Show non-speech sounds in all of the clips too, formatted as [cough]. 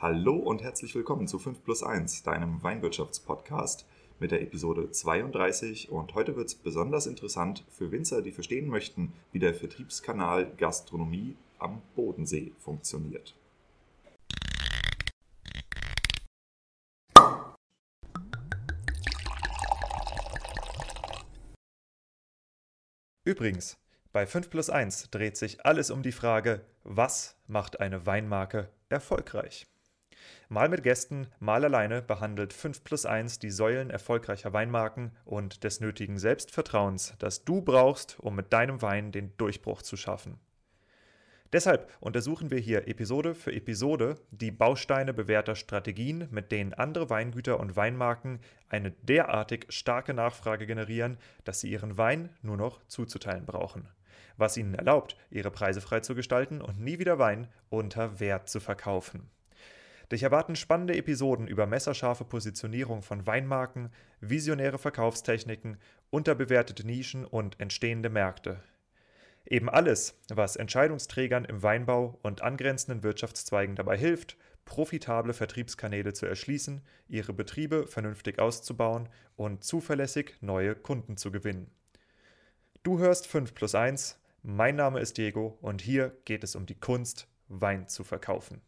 Hallo und herzlich willkommen zu 5 plus 1, deinem Weinwirtschaftspodcast mit der Episode 32. Und heute wird es besonders interessant für Winzer, die verstehen möchten, wie der Vertriebskanal Gastronomie am Bodensee funktioniert. Übrigens, bei 5 plus 1 dreht sich alles um die Frage, was macht eine Weinmarke erfolgreich? Mal mit Gästen, mal alleine behandelt 5 plus 1 die Säulen erfolgreicher Weinmarken und des nötigen Selbstvertrauens, das du brauchst, um mit deinem Wein den Durchbruch zu schaffen. Deshalb untersuchen wir hier Episode für Episode die Bausteine bewährter Strategien, mit denen andere Weingüter und Weinmarken eine derartig starke Nachfrage generieren, dass sie ihren Wein nur noch zuzuteilen brauchen. Was ihnen erlaubt, ihre Preise frei zu gestalten und nie wieder Wein unter Wert zu verkaufen. Dich erwarten spannende Episoden über messerscharfe Positionierung von Weinmarken, visionäre Verkaufstechniken, unterbewertete Nischen und entstehende Märkte. Eben alles, was Entscheidungsträgern im Weinbau und angrenzenden Wirtschaftszweigen dabei hilft, profitable Vertriebskanäle zu erschließen, ihre Betriebe vernünftig auszubauen und zuverlässig neue Kunden zu gewinnen. Du hörst 5 plus 1, mein Name ist Diego und hier geht es um die Kunst, Wein zu verkaufen.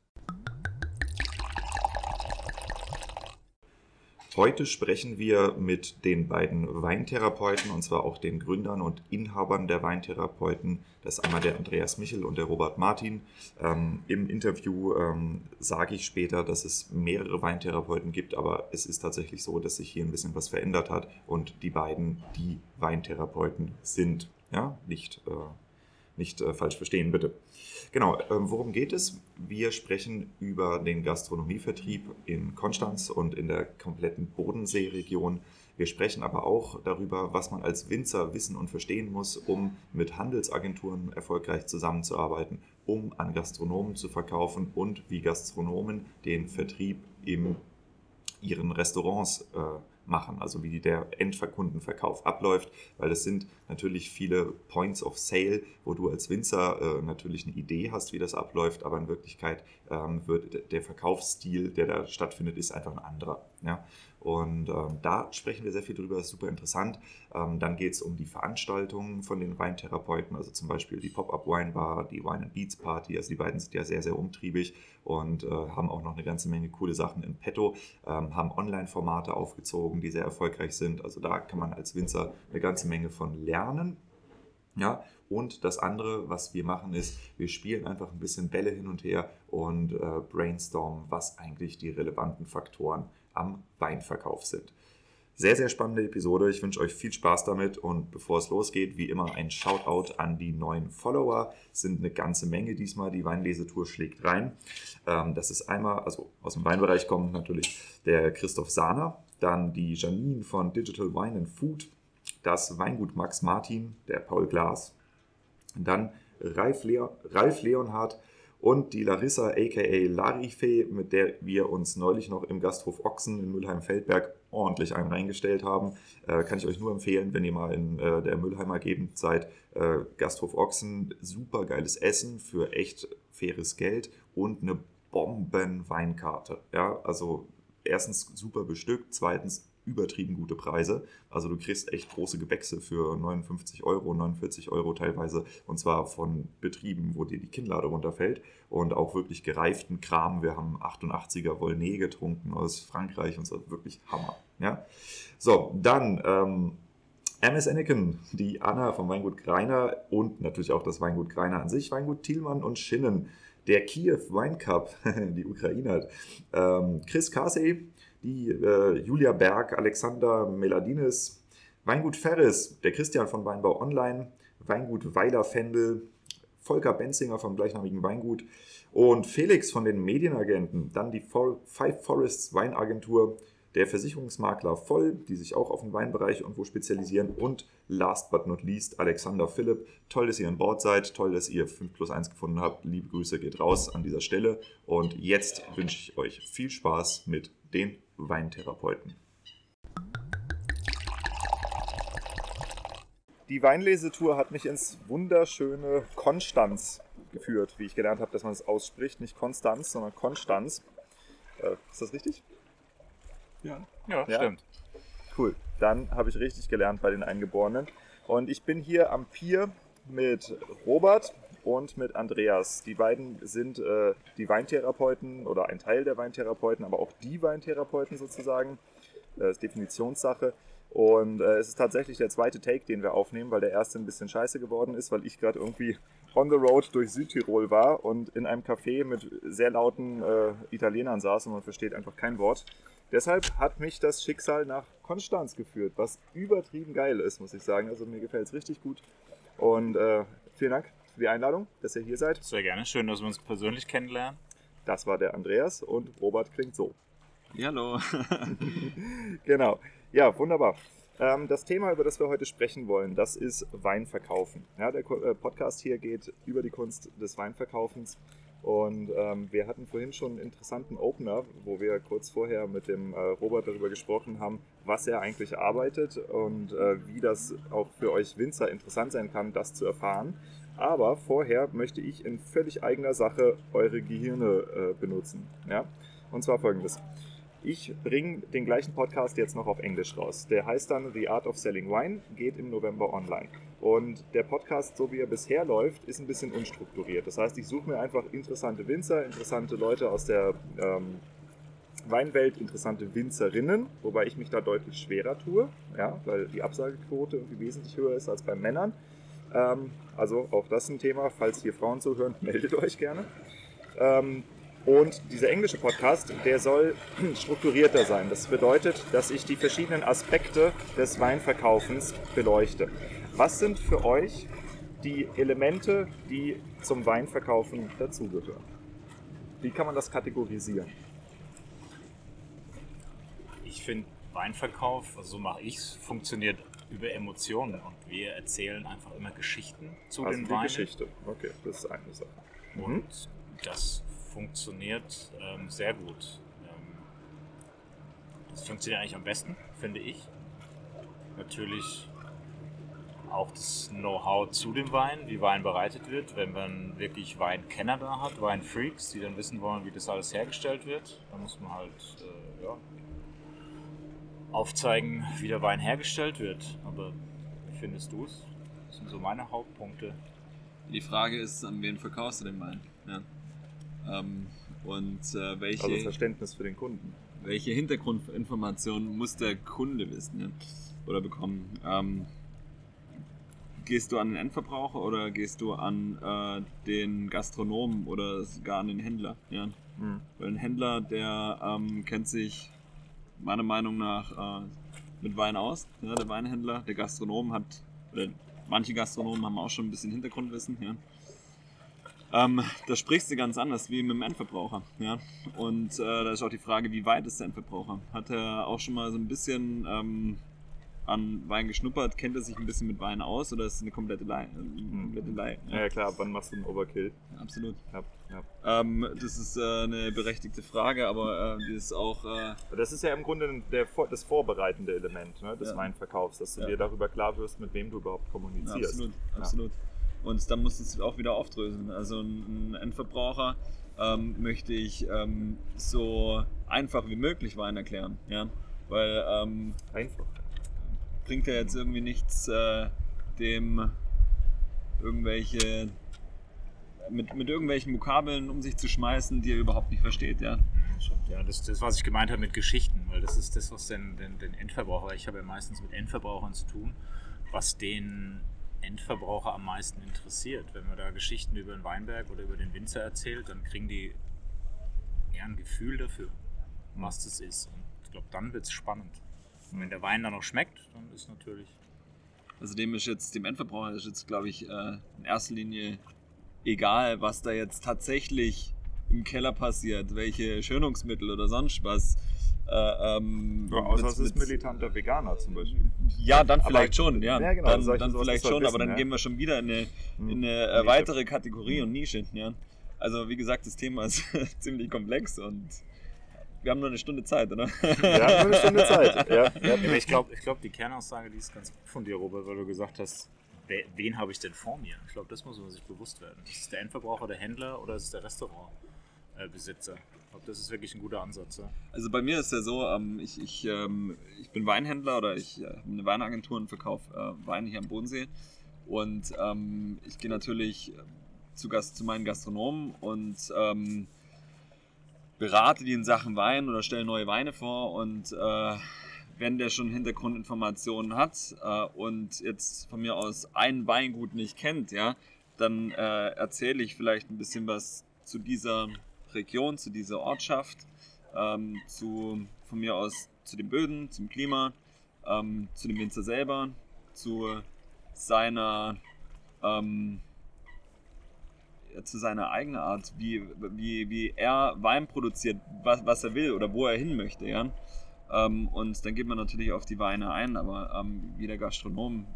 Heute sprechen wir mit den beiden Weintherapeuten und zwar auch den Gründern und Inhabern der Weintherapeuten. Das ist einmal der Andreas Michel und der Robert Martin. Ähm, Im Interview ähm, sage ich später, dass es mehrere Weintherapeuten gibt, aber es ist tatsächlich so, dass sich hier ein bisschen was verändert hat und die beiden die Weintherapeuten sind. Ja, nicht, äh, nicht äh, falsch verstehen, bitte. Genau, ähm, worum geht es? Wir sprechen über den Gastronomievertrieb in Konstanz und in der kompletten Bodenseeregion. Wir sprechen aber auch darüber, was man als Winzer wissen und verstehen muss, um mit Handelsagenturen erfolgreich zusammenzuarbeiten, um an Gastronomen zu verkaufen und wie Gastronomen den Vertrieb in ihren Restaurants äh, machen, also wie der Endkundenverkauf abläuft, weil es sind natürlich viele Points of Sale, wo du als Winzer äh, natürlich eine Idee hast, wie das abläuft, aber in Wirklichkeit ähm, wird der Verkaufsstil, der da stattfindet, ist einfach ein anderer. Ja? Und ähm, da sprechen wir sehr viel drüber, ist super interessant. Ähm, dann geht es um die Veranstaltungen von den Weintherapeuten, also zum Beispiel die Pop-Up Wine Bar, die Wine and Beats Party. Also die beiden sind ja sehr, sehr umtriebig und äh, haben auch noch eine ganze Menge coole Sachen in petto, ähm, haben Online-Formate aufgezogen, die sehr erfolgreich sind. Also da kann man als Winzer eine ganze Menge von lernen. Ja, und das andere, was wir machen, ist, wir spielen einfach ein bisschen Bälle hin und her und äh, brainstormen, was eigentlich die relevanten Faktoren am Weinverkauf sind. Sehr, sehr spannende Episode. Ich wünsche euch viel Spaß damit und bevor es losgeht, wie immer ein Shoutout an die neuen Follower. Es sind eine ganze Menge diesmal. Die Weinlesetour schlägt rein. Ähm, das ist einmal, also aus dem Weinbereich kommt natürlich der Christoph Sahner, dann die Janine von Digital Wine and Food, das Weingut Max Martin, der Paul Glas, dann Ralf, Leon, Ralf Leonhardt, und die Larissa aka Larife, mit der wir uns neulich noch im Gasthof Ochsen in Mülheim-Feldberg ordentlich einen reingestellt haben. Äh, kann ich euch nur empfehlen, wenn ihr mal in äh, der Mülheimer Gegend seid. Äh, Gasthof Ochsen, super geiles Essen für echt faires Geld und eine Bomben-Weinkarte. Ja, also erstens super bestückt, zweitens übertrieben gute Preise. Also du kriegst echt große Gewächse für 59 Euro, 49 Euro teilweise und zwar von Betrieben, wo dir die Kinnlade runterfällt und auch wirklich gereiften Kram. Wir haben 88er Volnay getrunken aus Frankreich und so, wirklich Hammer. Ja? So, dann ähm, MS Enneken, die Anna vom Weingut Greiner und natürlich auch das Weingut Greiner an sich, Weingut Thielmann und Schinnen, der Kiew Wine Cup, [laughs] die Ukrainer, ähm, Chris Casey, die äh, Julia Berg, Alexander Meladines, Weingut Ferris, der Christian von Weinbau Online, Weingut Weiler Fendel, Volker Benzinger vom gleichnamigen Weingut und Felix von den Medienagenten, dann die Five Forests Weinagentur, der Versicherungsmakler Voll, die sich auch auf den Weinbereich irgendwo spezialisieren und last but not least Alexander Philipp. Toll, dass ihr an Bord seid, toll, dass ihr 5 plus 1 gefunden habt. Liebe Grüße geht raus an dieser Stelle und jetzt wünsche ich euch viel Spaß mit den Weintherapeuten. Die Weinlesetour hat mich ins wunderschöne Konstanz geführt, wie ich gelernt habe, dass man es ausspricht. Nicht Konstanz, sondern Konstanz. Äh, ist das richtig? Ja. Ja, Ja. stimmt. Cool. Dann habe ich richtig gelernt bei den Eingeborenen. Und ich bin hier am Pier mit Robert und mit Andreas. Die beiden sind äh, die Weintherapeuten oder ein Teil der Weintherapeuten, aber auch die Weintherapeuten sozusagen. Das ist Definitionssache. Und äh, es ist tatsächlich der zweite Take, den wir aufnehmen, weil der erste ein bisschen scheiße geworden ist, weil ich gerade irgendwie on the road durch Südtirol war und in einem Café mit sehr lauten äh, Italienern saß und man versteht einfach kein Wort. Deshalb hat mich das Schicksal nach Konstanz geführt, was übertrieben geil ist, muss ich sagen. Also mir gefällt es richtig gut. Und äh, vielen Dank für die Einladung, dass ihr hier seid. Sehr gerne. Schön, dass wir uns persönlich kennenlernen. Das war der Andreas und Robert klingt so. Hallo. [laughs] Genau. Ja, wunderbar. Ähm, das Thema, über das wir heute sprechen wollen, das ist Weinverkaufen. Ja, der äh, Podcast hier geht über die Kunst des Weinverkaufens. Und ähm, wir hatten vorhin schon einen interessanten Opener, wo wir kurz vorher mit dem äh, Robert darüber gesprochen haben, was er eigentlich arbeitet und äh, wie das auch für euch Winzer interessant sein kann, das zu erfahren. Aber vorher möchte ich in völlig eigener Sache eure Gehirne äh, benutzen. Ja? Und zwar folgendes. Ich bringe den gleichen Podcast jetzt noch auf Englisch raus. Der heißt dann The Art of Selling Wine, geht im November online. Und der Podcast, so wie er bisher läuft, ist ein bisschen unstrukturiert. Das heißt, ich suche mir einfach interessante Winzer, interessante Leute aus der ähm, Weinwelt, interessante Winzerinnen, wobei ich mich da deutlich schwerer tue, ja, weil die Absagequote irgendwie wesentlich höher ist als bei Männern. Ähm, also auch das ein Thema. Falls hier Frauen zuhören, [laughs] meldet euch gerne. Ähm, und dieser englische Podcast, der soll [clears throat] strukturierter sein. Das bedeutet, dass ich die verschiedenen Aspekte des Weinverkaufens beleuchte. Was sind für euch die Elemente, die zum Weinverkaufen dazugehören? Wie kann man das kategorisieren? Ich finde, Weinverkauf, also so mache ich es, funktioniert über Emotionen. Und wir erzählen einfach immer Geschichten zu also den die Weinen. Geschichte. Okay, das ist eine Sache. Mhm. Und das funktioniert ähm, sehr gut. Ähm, das funktioniert eigentlich am besten, finde ich. Natürlich auch das Know-how zu dem Wein, wie Wein bereitet wird. Wenn man wirklich Weinkenner da hat, Weinfreaks, die dann wissen wollen, wie das alles hergestellt wird, dann muss man halt äh, ja, aufzeigen, wie der Wein hergestellt wird. Aber wie findest du es? Das sind so meine Hauptpunkte. Die Frage ist, an wen verkaufst du den Wein? Ja. Ähm, und äh, welche, Also Verständnis für den Kunden. welche Hintergrundinformationen muss der Kunde wissen ja? oder bekommen? Ähm, gehst du an den Endverbraucher oder gehst du an äh, den Gastronomen oder sogar an den Händler? Ja? Mhm. Weil ein Händler, der ähm, kennt sich meiner Meinung nach äh, mit Wein aus. Ja, der Weinhändler, der Gastronom hat, oder manche Gastronomen haben auch schon ein bisschen Hintergrundwissen. Ja. Ähm, da sprichst du ganz anders wie mit dem Endverbraucher. Ja. Und äh, da ist auch die Frage, wie weit ist der Endverbraucher? Hat er auch schon mal so ein bisschen ähm, an Wein geschnuppert? Kennt er sich ein bisschen mit Wein aus oder ist es eine komplette Lai? Eine komplette Lai Ja, ja klar, wann machst du einen Overkill? Absolut. Ja, ja. Ähm, das ist äh, eine berechtigte Frage, aber äh, die ist auch. Äh, Das ist ja im Grunde der, das vorbereitende Element ne, des. Weinverkaufs, dass du dir darüber klar wirst, mit wem du überhaupt kommunizierst. absolut, absolut. Und dann musst du es auch wieder aufdröseln. Also ein, Endverbraucher ähm, möchte ich ähm, so einfach wie möglich Wein erklären. Ja? Weil ähm, Einfach. bringt ja jetzt irgendwie nichts, äh, dem irgendwelche mit, mit irgendwelchen Vokabeln um sich zu schmeißen, die er überhaupt nicht versteht. Ja? Ja, das ist das, was ich gemeint habe mit Geschichten, weil das ist das, was den, den, den Endverbraucher, ich habe ja meistens mit Endverbrauchern zu tun, was den Endverbraucher am meisten interessiert. Wenn man da Geschichten über den Weinberg oder über den Winzer erzählt, dann kriegen die eher ein Gefühl dafür, was das ist. Und ich glaube, dann wird es spannend. Und wenn der Wein dann noch schmeckt, dann ist natürlich. Also dem ist jetzt, dem Endverbraucher ist jetzt, glaube ich, äh, in erster Linie egal, was da jetzt tatsächlich im Keller passiert, welche Schönungsmittel oder sonst was. Äh, ähm, Ja, außer mit- es ist militanter Veganer zum Beispiel. Ja, dann Aber- vielleicht schon, ja. Ja, genau, dann solche- dann vielleicht muss man schon, aber wissen, dann ja. gehen wir schon wieder in eine, Hm. in eine Nische. weitere Kategorie und Nische. Ja. Also wie gesagt, das Thema ist [laughs] ziemlich komplex und wir haben nur eine Stunde Zeit, oder? Wir haben nur eine Stunde Zeit. [laughs] Ja, ja. Aber ich glaube, ich glaub, die Kernaussage, die ist ganz gut von dir, Robert, weil du gesagt hast, wen habe ich denn vor mir? Ich glaube, das muss man sich bewusst werden. Ist es der Endverbraucher, der Händler oder ist es der Restaurant? Glaube, das ist wirklich ein guter Ansatz. Ja. Also bei mir ist ja so, ähm, ich, ich, ähm, ich bin Weinhändler oder ich äh, habe eine Weinagentur und verkaufe äh, Weine hier am Bodensee. Und ähm, ich gehe natürlich zu, Gast, zu meinen Gastronomen und ähm, berate die in Sachen Wein oder stelle neue Weine vor. Und äh, wenn der schon Hintergrundinformationen hat äh, und jetzt von mir aus ein Weingut nicht kennt, ja, dann äh, erzähle ich vielleicht ein bisschen was zu dieser Region, zu dieser Ortschaft, ähm, zu, von mir aus zu den Böden, zum Klima, ähm, zu dem Winzer selber, zu seiner ähm, zu seiner eigenen Art, wie, wie, wie er Wein produziert, was, was er will oder wo er hin möchte. Ja? Ähm, und dann geht man natürlich auf die Weine ein, aber ähm, jeder Gastronom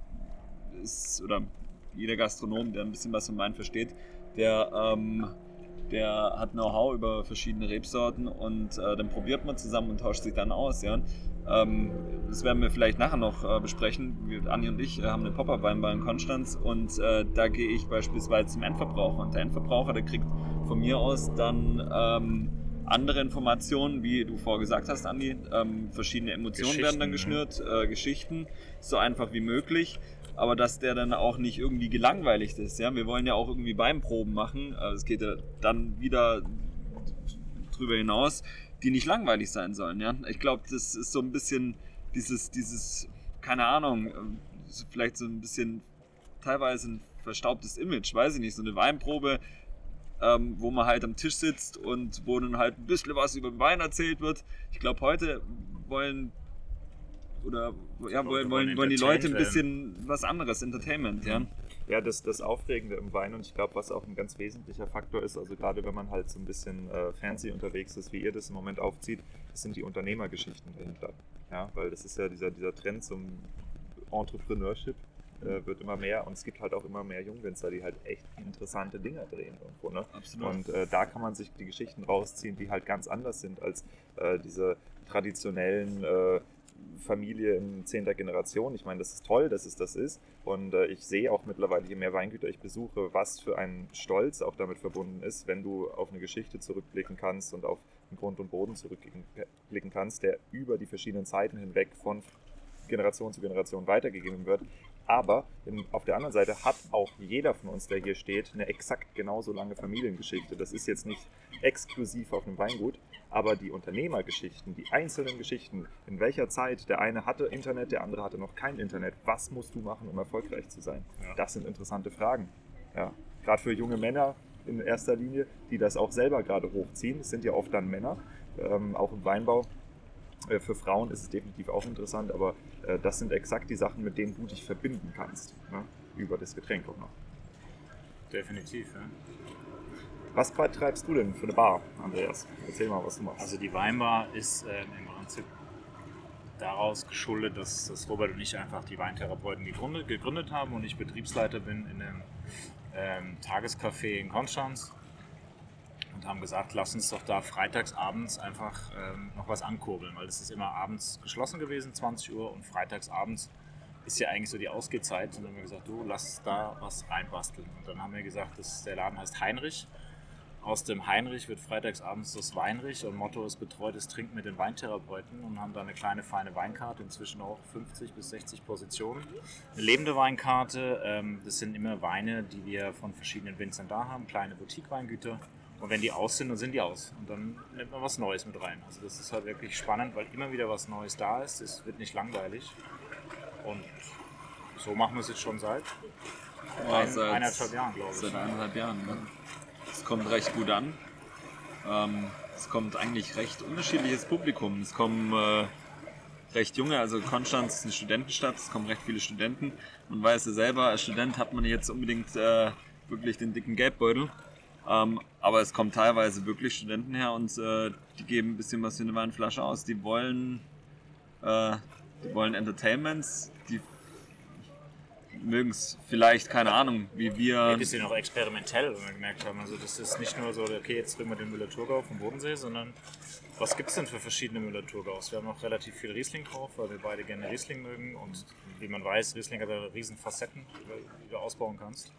ist, oder jeder Gastronom, der ein bisschen was vom Wein versteht, der, ähm, der hat Know-how über verschiedene Rebsorten und äh, dann probiert man zusammen und tauscht sich dann aus. Ja? Ähm, das werden wir vielleicht nachher noch äh, besprechen. Wir, Anni und ich äh, haben eine Pop-Up-Weinbar in Konstanz und äh, da gehe ich beispielsweise zum Endverbraucher und der Endverbraucher, der kriegt von mir aus dann ähm, andere Informationen, wie du vorher gesagt hast, Andi. Ähm, verschiedene Emotionen werden dann geschnürt, äh, Geschichten, so einfach wie möglich. Aber dass der dann auch nicht irgendwie gelangweiligt ist. Ja? Wir wollen ja auch irgendwie Weinproben machen. Also es geht ja dann wieder drüber hinaus, die nicht langweilig sein sollen. Ja? Ich glaube, das ist so ein bisschen dieses, dieses, keine Ahnung, ähm, vielleicht so ein bisschen teilweise ein verstaubtes Image, weiß ich nicht, so eine Weinprobe ähm, wo man halt am Tisch sitzt und wo dann halt ein bisschen was über den Wein erzählt wird. Ich glaube, heute wollen oder ja, wollen, wollen, wollen die Leute ein bisschen was anderes, Entertainment, ja. Ja, das, das Aufregende im Wein und ich glaube, was auch ein ganz wesentlicher Faktor ist, also gerade wenn man halt so ein bisschen äh, fancy unterwegs ist, wie ihr das im Moment aufzieht, das sind die Unternehmergeschichten dahinter. Ja, weil das ist ja dieser, dieser Trend zum Entrepreneurship, äh, wird immer mehr und es gibt halt auch immer mehr Jungwinzer, die halt echt interessante Dinge drehen irgendwo. Ne? Absolut. Und äh, da kann man sich die Geschichten rausziehen, die halt ganz anders sind als äh, diese traditionellen äh, Familie in zehnter Generation. Ich meine, das ist toll, dass es das ist. Und äh, ich sehe auch mittlerweile, je mehr Weingüter ich besuche, was für ein Stolz auch damit verbunden ist, wenn du auf eine Geschichte zurückblicken kannst und auf den Grund und Boden zurückblicken kannst, der über die verschiedenen Zeiten hinweg von Generation zu Generation weitergegeben wird. Aber in, auf der anderen Seite hat auch jeder von uns, der hier steht, eine exakt genauso lange Familiengeschichte. Das ist jetzt nicht exklusiv auf einem Weingut, aber die Unternehmergeschichten, die einzelnen Geschichten, in welcher Zeit der eine hatte Internet, der andere hatte noch kein Internet. Was musst du machen, um erfolgreich zu sein? Ja. Das sind interessante Fragen. Ja. Gerade für junge Männer in erster Linie, die das auch selber gerade hochziehen. Es sind ja oft dann Männer, ähm, auch im Weinbau für Frauen ist es definitiv auch interessant, aber äh, das sind exakt die Sachen, mit denen du dich verbinden kannst. Ne? Über das Getränk auch noch. Definitiv, ja. Was betreibst du denn für eine Bar, Andreas? Erzähl mal, was du machst. Also die Weinbar ist äh, im Prinzip daraus geschuldet, dass, dass Robert und ich einfach die Weintherapeuten gegründet, gegründet haben und ich Betriebsleiter bin in einem ähm, Tagescafé in Konstanz haben gesagt, lass uns doch da freitagsabends einfach ähm, noch was ankurbeln, weil es ist immer abends geschlossen gewesen, 20 Uhr und freitagsabends ist ja eigentlich so die Ausgehzeit. Und dann haben wir gesagt, du, lass da was reinbasteln. Und dann haben wir gesagt, dass der Laden heißt Heinrich. Aus dem Heinrich wird freitagsabends das Weinrich und Motto ist betreutes Trinken mit den Weintherapeuten und haben da eine kleine feine Weinkarte, inzwischen auch 50 bis 60 Positionen. Eine lebende Weinkarte, ähm, das sind immer Weine, die wir von verschiedenen Winzern da haben, kleine Boutique-Weingüter. Und wenn die aus sind, dann sind die aus. Und dann nimmt man was Neues mit rein. Also das ist halt wirklich spannend, weil immer wieder was Neues da ist. Es wird nicht langweilig. Und so machen wir es jetzt schon seit, ja, ein, seit eineinhalb Jahren, glaube ich. Seit eineinhalb Jahren. Ne? Es kommt recht gut an. Ähm, es kommt eigentlich recht unterschiedliches Publikum. Es kommen äh, recht junge, also Konstanz ist eine Studentenstadt, es kommen recht viele Studenten. Man weiß ja selber, als Student hat man jetzt unbedingt äh, wirklich den dicken Geldbeutel. Ähm, aber es kommen teilweise wirklich Studenten her und äh, die geben ein bisschen was für eine Weinflasche aus. Die wollen, äh, die wollen Entertainments, die mögen es vielleicht, keine Ahnung, wie wir. Ein bisschen auch experimentell, wenn wir gemerkt haben. Also das ist nicht nur so, okay, jetzt trinken wir den Müller-Thurgau vom Bodensee, sondern was gibt es denn für verschiedene Müller-Thurgaus? Wir haben auch relativ viel Riesling drauf, weil wir beide gerne Riesling mögen und wie man weiß, Riesling hat ja riesen Facetten, die du ausbauen kannst.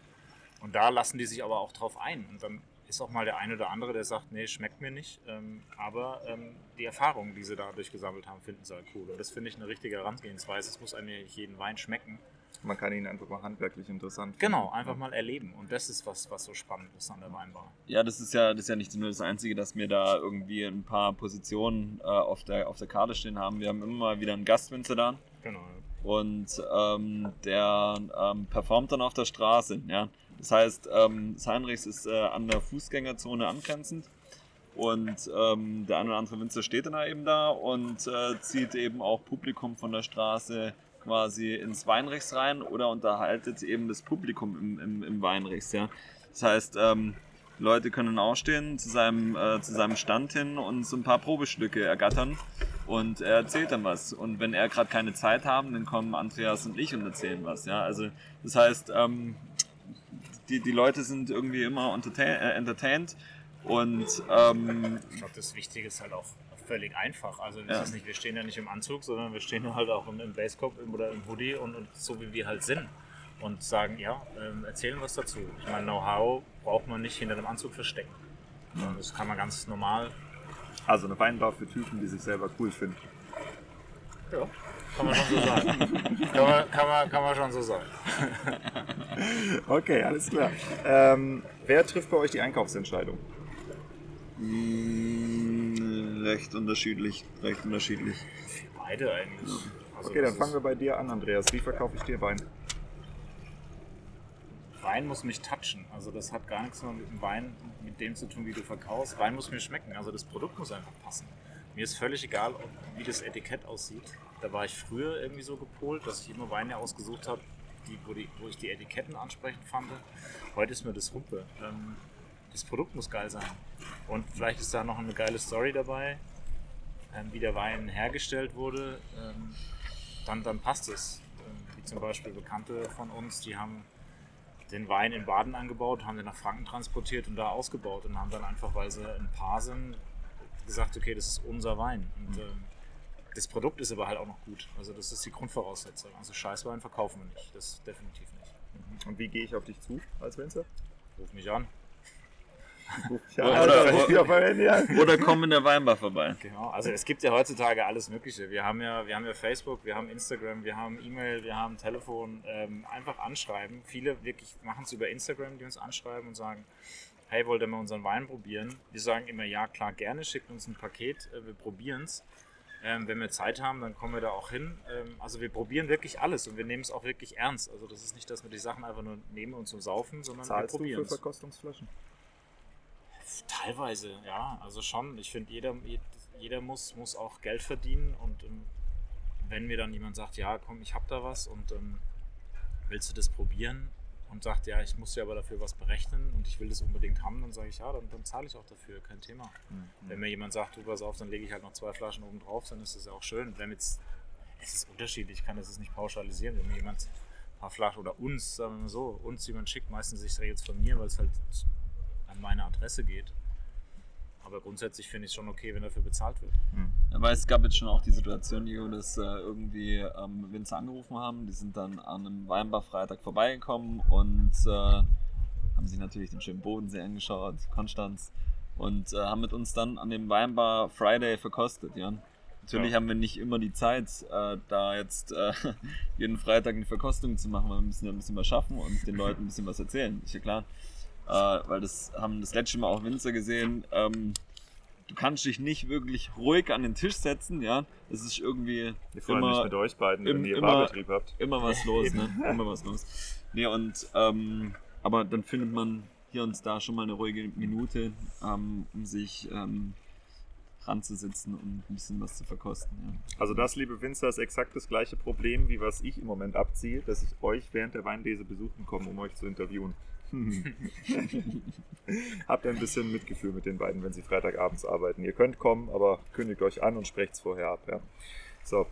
Und da lassen die sich aber auch drauf ein. Und dann ist auch mal der eine oder andere, der sagt, nee, schmeckt mir nicht. Ähm, aber ähm, die Erfahrungen, die sie dadurch gesammelt haben, finden sie halt cool. Und das finde ich eine richtige Herangehensweise. Es muss einem nicht jeden Wein schmecken. Man kann ihn einfach mal handwerklich interessant Genau, einfach ja. mal erleben. Und das ist was, was so spannend ist an der Weinbar. Ja, das ist ja, das ist ja nicht nur das Einzige, dass wir da irgendwie ein paar Positionen äh, auf, der, auf der Karte stehen haben. Wir haben immer mal wieder einen Gastwinzer da. Genau. Und ähm, der ähm, performt dann auf der Straße. Ja? Das heißt, ähm, Heinrichs ist äh, an der Fußgängerzone angrenzend. Und ähm, der eine oder andere Winzer steht dann eben da und äh, zieht eben auch Publikum von der Straße quasi ins Weinrechts rein oder unterhaltet eben das Publikum im, im, im Weinrechts. Ja. Das heißt, ähm, Leute können aufstehen zu seinem, äh, zu seinem Stand hin und so ein paar Probestücke ergattern und er erzählt dann was. Und wenn er gerade keine Zeit haben, dann kommen Andreas und ich und erzählen was. Ja. Also das heißt, ähm, die, die Leute sind irgendwie immer entertain, äh, entertained und ähm, ich glaube, das Wichtige ist halt auch völlig einfach. Also ja. ist nicht, wir stehen ja nicht im Anzug, sondern wir stehen halt auch im, Basecop oder im Hoodie und, und, so wie wir halt sind. Und sagen, ja, ähm, erzählen was dazu. Ich meine, Know-how braucht man nicht hinter dem Anzug verstecken. Mhm. Das kann man ganz normal. Also eine Weinbar für Typen, die sich selber cool finden. Ja, kann man schon so sagen. kann, man, kann, man, kann man schon so sagen. okay, alles klar. Ähm, wer trifft bei euch die Einkaufsentscheidung? Mmh, recht unterschiedlich, recht unterschiedlich. Beide eigentlich. Ja. Also okay, dann fangen wir bei dir an, Andreas. Wie verkaufe ich dir Wein? Wein muss mich touchen. Also das hat gar nichts mehr mit dem Wein, mit dem zu tun, wie du verkaufst. Wein muss mir schmecken. Also das Produkt muss einfach passen. Mir ist völlig egal, wie das Etikett aussieht. Da war ich früher irgendwie so gepolt, dass ich immer Weine ausgesucht habe, die, wo, die, wo ich die Etiketten ansprechend fand. Heute ist mir das Humpe. Ähm, das Produkt muss geil sein. Und vielleicht ist da noch eine geile Story dabei, ähm, wie der Wein hergestellt wurde. Ähm, dann, dann passt es. Ähm, wie zum Beispiel Bekannte von uns, die haben den Wein in Baden angebaut, haben den nach Franken transportiert und da ausgebaut und haben dann einfach, weil sie ein Paar gesagt, okay, das ist unser Wein. Und ähm, das Produkt ist aber halt auch noch gut. Also das ist die Grundvoraussetzung. Also Scheißwein verkaufen wir nicht. Das definitiv nicht. Und wie gehe ich auf dich zu als Winzer? Ruf mich an. Ja, [laughs] oder, oder, [laughs] oder kommen in der Weinbar vorbei. Genau, also es gibt ja heutzutage alles Mögliche. Wir haben ja, wir haben ja Facebook, wir haben Instagram, wir haben E-Mail, wir haben Telefon. Ähm, einfach anschreiben. Viele wirklich machen es über Instagram, die uns anschreiben und sagen, hey, wollt ihr mal unseren Wein probieren? Wir sagen immer, ja klar, gerne, schickt uns ein Paket, äh, wir probieren es. Ähm, wenn wir Zeit haben, dann kommen wir da auch hin. Ähm, also wir probieren wirklich alles und wir nehmen es auch wirklich ernst. Also das ist nicht, dass wir die Sachen einfach nur nehmen und zum Saufen, sondern Zahlst wir probieren du für Verkostungsflaschen? Teilweise, ja. Also schon. Ich finde, jeder, jeder muss, muss auch Geld verdienen und ähm, wenn mir dann jemand sagt, ja, komm, ich habe da was und ähm, willst du das probieren? Und sagt, ja, ich muss ja aber dafür was berechnen und ich will das unbedingt haben, dann sage ich, ja, dann, dann zahle ich auch dafür, kein Thema. Mhm. Wenn mir jemand sagt, du pass auf, dann lege ich halt noch zwei Flaschen oben drauf, dann ist das ja auch schön. Wenn jetzt, es ist unterschiedlich, ich kann das nicht pauschalisieren. Wenn mir jemand ein paar Flaschen oder uns, sagen wir mal so, uns jemand schickt, meistens ich sage jetzt von mir, weil es halt an meine Adresse geht. Aber grundsätzlich finde ich es schon okay, wenn dafür bezahlt wird. Hm. Aber es gab jetzt schon auch die Situation, Diego, dass äh, irgendwie ähm, Winzer angerufen haben. Die sind dann an einem Weinbar-Freitag vorbeigekommen und äh, haben sich natürlich den schönen Bodensee angeschaut, Konstanz, und äh, haben mit uns dann an dem Weinbar Friday verkostet. Ja. Natürlich ja. haben wir nicht immer die Zeit, äh, da jetzt äh, [laughs] jeden Freitag eine Verkostung zu machen, weil wir müssen ja ein bisschen was schaffen und den Leuten ein bisschen was erzählen. Ist ja klar äh, weil das haben das letzte Mal auch Winzer gesehen. Ähm, du kannst dich nicht wirklich ruhig an den Tisch setzen, ja. Es ist irgendwie Wir immer mit euch beiden, im, wenn ihr immer, Barbetrieb habt. Immer was los, ne? immer was los. Nee, und ähm, aber dann findet man hier und da schon mal eine ruhige Minute, ähm, um sich ähm, ranzusitzen und ein bisschen was zu verkosten. Ja. Also das, liebe Winzer, ist exakt das gleiche Problem, wie was ich im Moment abziehe, dass ich euch während der Weinlese besuchen komme, um euch zu interviewen. [laughs] Habt ein bisschen Mitgefühl mit den beiden, wenn sie Freitagabends arbeiten. Ihr könnt kommen, aber kündigt euch an und sprecht es vorher ab. Ja. So,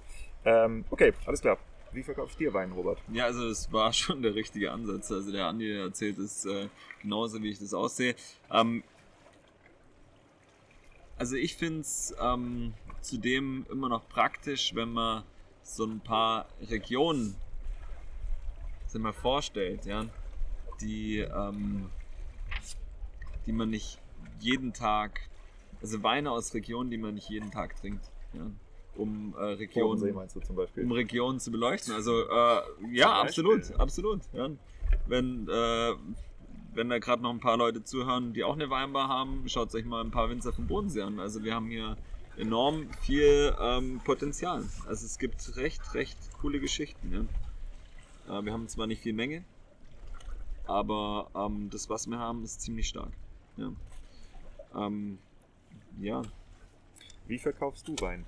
ähm, okay, alles klar. Wie verkaufst du dir Wein, Robert? Ja, also das war [laughs] schon der richtige Ansatz. Also der Andi erzählt es äh, genauso, wie ich das aussehe. Ähm, also ich finde es ähm, zudem immer noch praktisch, wenn man so ein paar Regionen sich mal vorstellt, ja die, ähm, die man nicht jeden Tag, also Weine aus Regionen, die man nicht jeden Tag trinkt. Ja? Um äh, Regionen, meinst du zum Beispiel? um Regionen zu beleuchten. Also äh, ja, absolut, absolut. Ja. Wenn, äh, wenn da gerade noch ein paar Leute zuhören, die auch eine Weinbar haben, schaut euch mal ein paar Winzer vom Bodensee an. Also wir haben hier enorm viel ähm, Potenzial. Also es gibt recht, recht coole Geschichten. Ja. Äh, wir haben zwar nicht viel Menge, aber ähm, das, was wir haben, ist ziemlich stark. Ja. Ähm, ja. Wie verkaufst du Wein?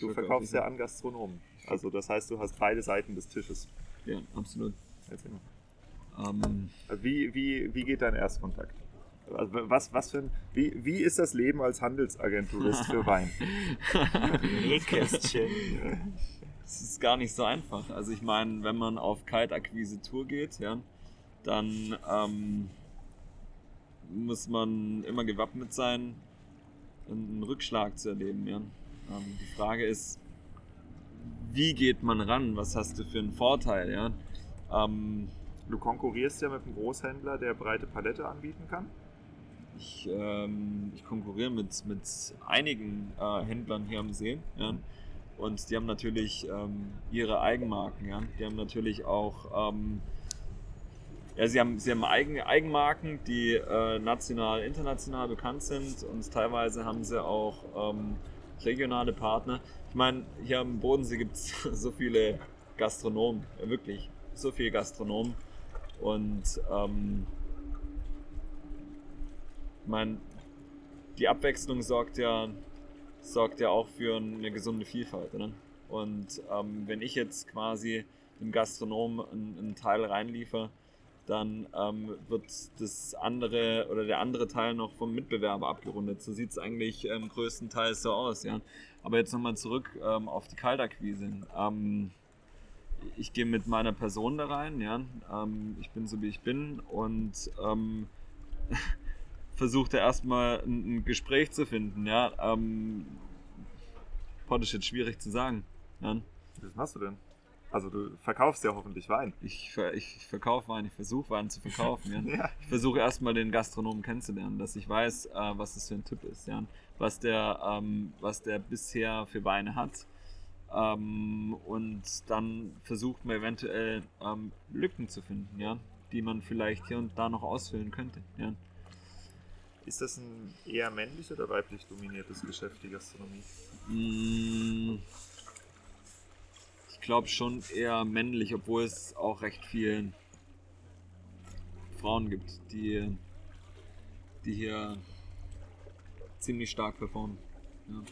Du Verkauf verkaufst ja an Gastronomen. Also das heißt, du hast beide Seiten des Tisches. ja, absolut. Erzähl mal. Ähm, Wie, wie, wie geht dein Erstkontakt? Also was, was für ein, wie, wie ist das Leben als Handelsagenturist für Wein? [laughs] Nähkästchen. Es ist gar nicht so einfach. Also ich meine, wenn man auf Kaltakquise-Tour geht, ja, dann ähm, muss man immer gewappnet sein, einen Rückschlag zu erleben. Ja. Ähm, die Frage ist, wie geht man ran? Was hast du für einen Vorteil? Ja? Ähm, Du konkurrierst ja mit einem Großhändler, der breite Palette anbieten kann. Ich, ähm, ich konkurriere mit, mit einigen äh, Händlern hier am See. Ja? Und die haben natürlich ähm, ihre Eigenmarken. Ja? Die haben natürlich auch. Ja, sie haben, sie haben eigene Eigenmarken, die äh, national, international bekannt sind. Und teilweise haben sie auch ähm, regionale Partner. Ich meine, hier am Bodensee gibt es [laughs] so viele Gastronomen. Ja, wirklich. So viele Gastronomen. Und ähm, ich meine, die Abwechslung sorgt ja, sorgt ja auch für eine gesunde Vielfalt. Oder? Und ähm, wenn ich jetzt quasi dem Gastronom einen, einen Teil reinliefer, dann ähm, wird das andere oder der andere Teil noch vom Mitbewerber abgerundet. So sieht es eigentlich ähm, größtenteils so aus. Ja. Aber jetzt nochmal zurück ähm, auf die Kaltakquise. Ähm, ich gehe mit meiner Person da rein, ja. Ähm, ich bin so wie ich bin und ähm, [laughs] versuche da erstmal ein, ein Gespräch zu finden, ja. Das ist jetzt schwierig zu sagen. Ja. Was machst du denn? Also du verkaufst ja hoffentlich Wein. Ich, ver ich verkaufe Wein, ich versuche Wein zu verkaufen. Ja. [laughs] Ja. Ich versuche erstmal den Gastronomen kennenzulernen, dass ich weiß, äh, was das für ein Typ ist, ja. was, der, ähm, was der bisher für Weine hat. Ähm, und dann versucht man eventuell ähm, Lücken zu finden, ja, die man vielleicht hier und da noch ausfüllen könnte. Ja. Ist das ein eher männlich oder weiblich dominiertes Geschäft, die Gastronomie? Mm, Ich glaube schon eher männlich, obwohl es auch recht viele Frauen gibt, die, die hier ziemlich stark performen. Ja.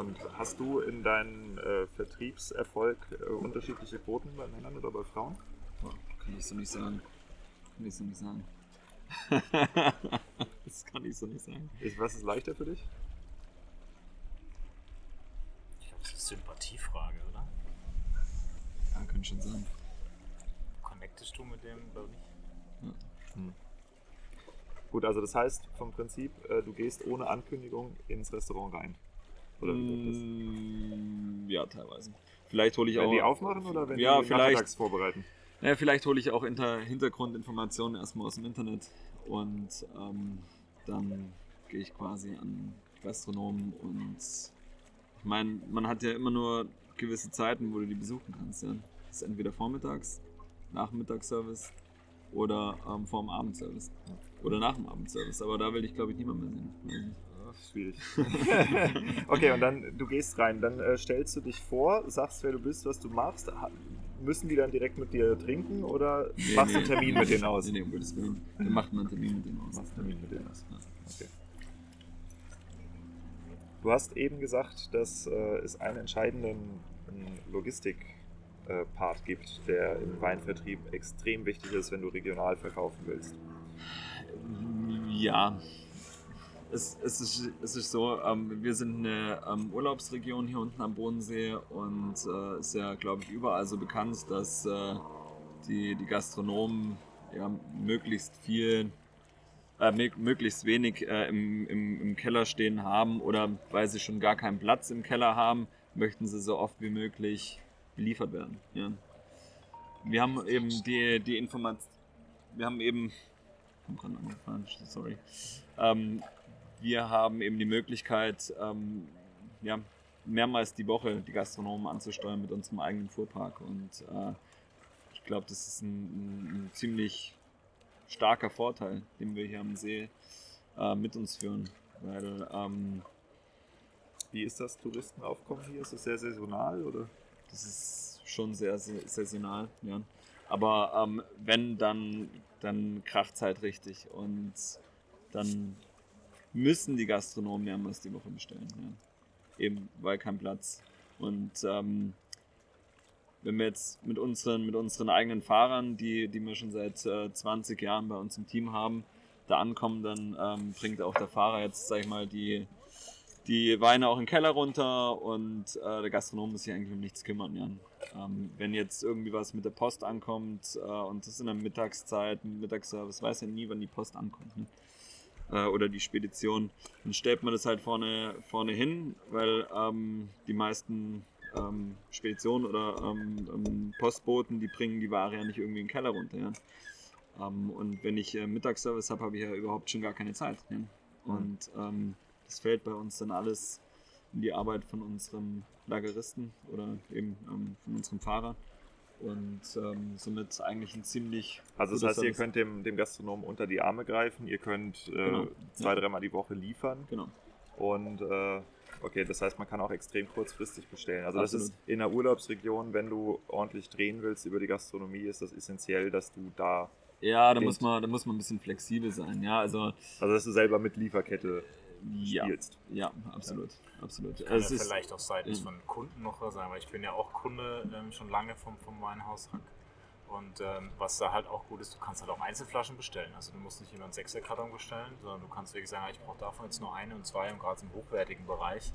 Und hast du in deinem äh, Vertriebserfolg äh, unterschiedliche Quoten bei Männern oder bei Frauen? Boah, kann ich so nicht sagen. Kann ich so nicht sagen. [laughs] das kann ich so nicht sagen. Ist, was ist leichter für dich? Ich glaube, das ist eine Sympathiefrage, oder? Ja, könnte schon sein. Connectest du mit dem, glaube ich? Gut, also das heißt vom Prinzip, äh, du gehst ohne Ankündigung ins Restaurant rein. Oder wie läuft das? Mm, ja, teilweise. Vielleicht hole ich Wenn auch. die aufmachen oder wenn ja, die vielleicht, nachmittags vorbereiten? Ja, vielleicht hole ich auch Inter Hintergrundinformationen erstmal aus dem Internet und ähm, dann gehe ich quasi an Gastronomen und ich meine, man hat ja immer nur gewisse Zeiten, wo du die besuchen kannst. Ja? Das ist entweder vormittags, nach dem Mittagsservice oder ähm, vor dem Abendservice. Oder nach dem Abendservice. Aber da will ich, glaube ich, niemand mehr sehen. Nicht. Ah, Schwierig. [laughs] okay, und dann, du gehst rein, dann äh, stellst du dich vor, sagst, wer du bist, was du machst. Müssen die dann direkt mit dir trinken oder Nee, machst du nee. einen Termin mit denen aus? Nee, nee, um Gottes Willen. Dann macht man einen Termin mit denen aus. Machst einen Termin mit denen aus. Ja. Okay. Du hast eben gesagt, dass äh, es einen entscheidenden ähm, Logistik-Part gibt, der im Weinvertrieb extrem wichtig ist, wenn du regional verkaufen willst. Ja, es, es, ist, es ist so, ähm, wir sind eine ähm, Urlaubsregion hier unten am Bodensee und äh, ist ja, glaube ich, überall so bekannt, dass äh, die, die Gastronomen ja, möglichst viel, äh, mö- möglichst wenig äh, im, im, im Keller stehen haben oder weil sie schon gar keinen Platz im Keller haben, möchten sie so oft wie möglich beliefert werden. Ja. Wir haben eben die, die Information, wir haben eben angefahren, sorry. Ähm, wir haben eben die Möglichkeit, ähm, ja, mehrmals die Woche die Gastronomen anzusteuern mit unserem eigenen Fuhrpark. Und äh, ich glaube, das ist ein, ein, ziemlich starker Vorteil, den wir hier am See äh, mit uns führen. Weil, ähm, Wie ist das Touristenaufkommen hier? Ist es sehr saisonal oder? Das ist schon sehr, sehr saisonal, ja. Aber ähm, wenn, dann, dann kracht es halt richtig. Und dann müssen die Gastronomen mehrmals die Woche bestellen. Ja. Eben, weil kein Platz. Und ähm, wenn wir jetzt mit unseren, mit unseren eigenen Fahrern, die, die wir schon seit äh, 20 Jahren bei uns im Team haben, da ankommen, dann ähm, bringt auch der Fahrer jetzt, sag ich mal, die, die Weine auch in den Keller runter und äh, der Gastronom muss sich eigentlich um nichts kümmern. Ja. Ähm, wenn jetzt irgendwie was mit der Post ankommt äh, und das ist in der Mittagszeit, Mittagsservice, weiß ja nie, wann die Post ankommt. Ne? Äh, oder die Spedition, dann stellt man das halt vorne, vorne hin, weil ähm, die meisten ähm, Speditionen oder ähm, ähm, Postboten, die bringen die Ware ja nicht irgendwie in den Keller runter. Ja. Ähm, und wenn ich äh, Mittagsservice habe, habe ich ja überhaupt schon gar keine Zeit. Ja. Und ähm, das fällt bei uns dann alles in die Arbeit von unserem Lageristen oder eben ähm, von unserem Fahrer. Und ähm, somit eigentlich ein ziemlich. Also, das heißt, Service. ihr könnt dem, dem Gastronomen unter die Arme greifen, ihr könnt äh, genau. zwei, ja. dreimal die Woche liefern. Genau. Und äh, okay, das heißt, man kann auch extrem kurzfristig bestellen. Also, Absolut. das ist in einer Urlaubsregion, wenn du ordentlich drehen willst über die Gastronomie, ist das essentiell, dass du da. Ja, da muss, man, da muss man ein bisschen flexibel sein. Ja, also, also dass du selber mit Lieferkette ja, spielst. Ja, absolut. Ja. absolut. Kann also ja vielleicht auch seitens von Kunden noch was sein, weil ich bin ja auch Kunde ähm, schon lange vom, vom Weinhaus Hack. Und ähm, was da halt auch gut ist, du kannst halt auch Einzelflaschen bestellen. Also du musst nicht immer einen Sechserkarton bestellen, sondern du kannst wirklich sagen, ich brauche davon jetzt nur eine und zwei und gerade im hochwertigen Bereich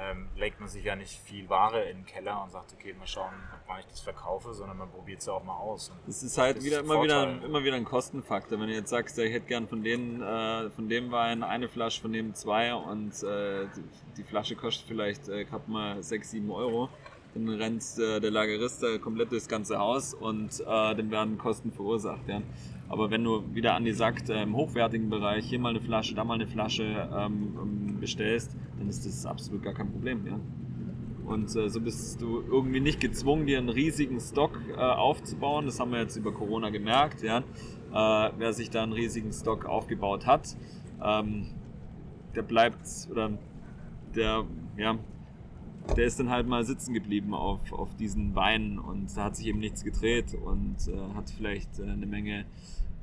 ähm, legt man sich ja nicht viel Ware in den Keller und sagt, okay, mal schauen, wann ich das verkaufe, sondern man probiert es ja auch mal aus. Es ist halt wieder immer wieder, immer wieder ein Kostenfaktor. Wenn du jetzt sagst, ich hätte gern von, denen, äh, von dem Wein eine Flasche, von dem zwei und äh, die, die, Flasche kostet vielleicht äh, gerade mal 6, 7 Euro, dann rennt äh, der Lagerist komplett durchs ganze Haus und äh, dann werden Kosten verursacht. Ja. Aber wenn du wieder Andi sagt, im hochwertigen Bereich hier mal eine Flasche, da mal eine Flasche ähm, ähm, bestellst, dann ist das absolut gar kein Problem. Ja? Und äh, so bist du irgendwie nicht gezwungen, dir einen riesigen Stock äh, aufzubauen. Das haben wir jetzt über Corona gemerkt. Ja? Äh, wer sich da einen riesigen Stock aufgebaut hat, ähm, der bleibt oder der, ja, der ist dann halt mal sitzen geblieben auf, auf diesen Weinen und da hat sich eben nichts gedreht und äh, hat vielleicht äh, eine Menge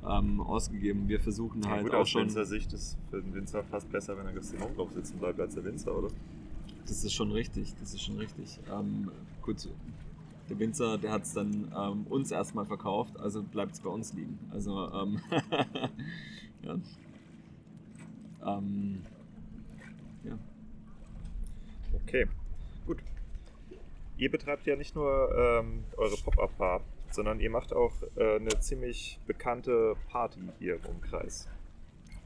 ähm, ausgegeben. Wir versuchen ja, halt gut, auch aus schon. Winzer Sicht ist für den Winzer fast besser, wenn er Gastronom drauf sitzen bleibt als der Winzer, oder? Das ist schon richtig, das ist schon richtig. Ähm, gut, der Winzer, der hat es dann ähm, uns erstmal verkauft, also bleibt es bei uns liegen. Also, ähm, [laughs] ja. Ähm, ja. Okay, gut. Ihr betreibt ja nicht nur ähm, eure Pop-Up-Bar, sondern ihr macht auch äh, eine ziemlich bekannte Party hier im Umkreis.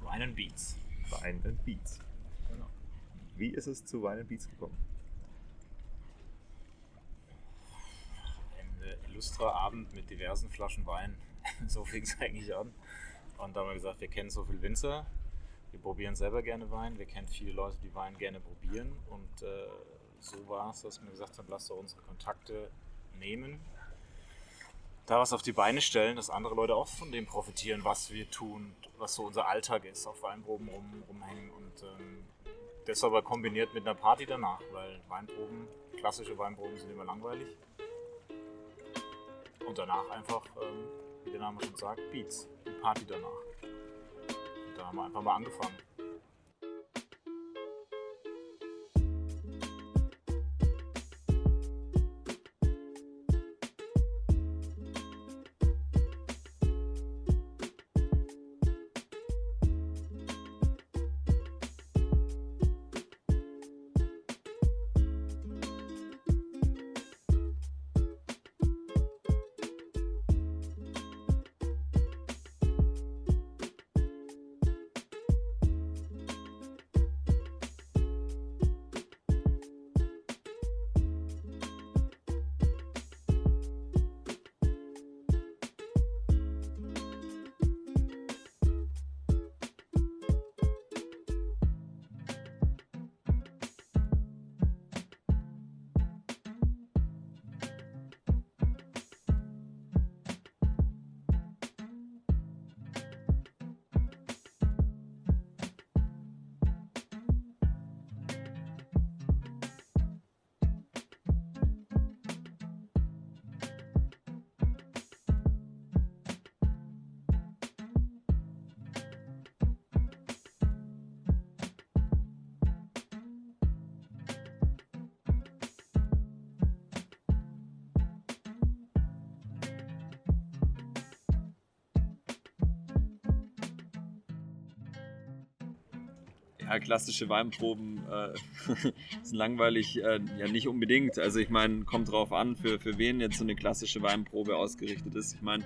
Wine and Beats. Wine and Beats. Genau. Wie ist es zu Wine and Beats gekommen? Ein äh, illustrer Abend mit diversen Flaschen Wein. [laughs] so fing es eigentlich an. Und da haben wir gesagt, wir kennen so viele Winzer, wir probieren selber gerne Wein, wir kennen viele Leute, die Wein gerne probieren. Und äh, so war es, dass wir gesagt haben, lasst doch unsere Kontakte nehmen da was auf die Beine stellen, dass andere Leute auch von dem profitieren, was wir tun, was so unser Alltag ist, auf Weinproben rum, rumhängen und ähm, das aber kombiniert mit einer Party danach, weil Weinproben, klassische Weinproben sind immer langweilig. Und danach einfach, ähm, wie der Name schon sagt, Beats, die Party danach. Und da haben wir einfach mal angefangen. Ja, klassische Weinproben äh, [laughs] sind langweilig, äh, ja nicht unbedingt. Also ich meine, kommt drauf an, für, für wen jetzt so eine klassische Weinprobe ausgerichtet ist. Ich meine,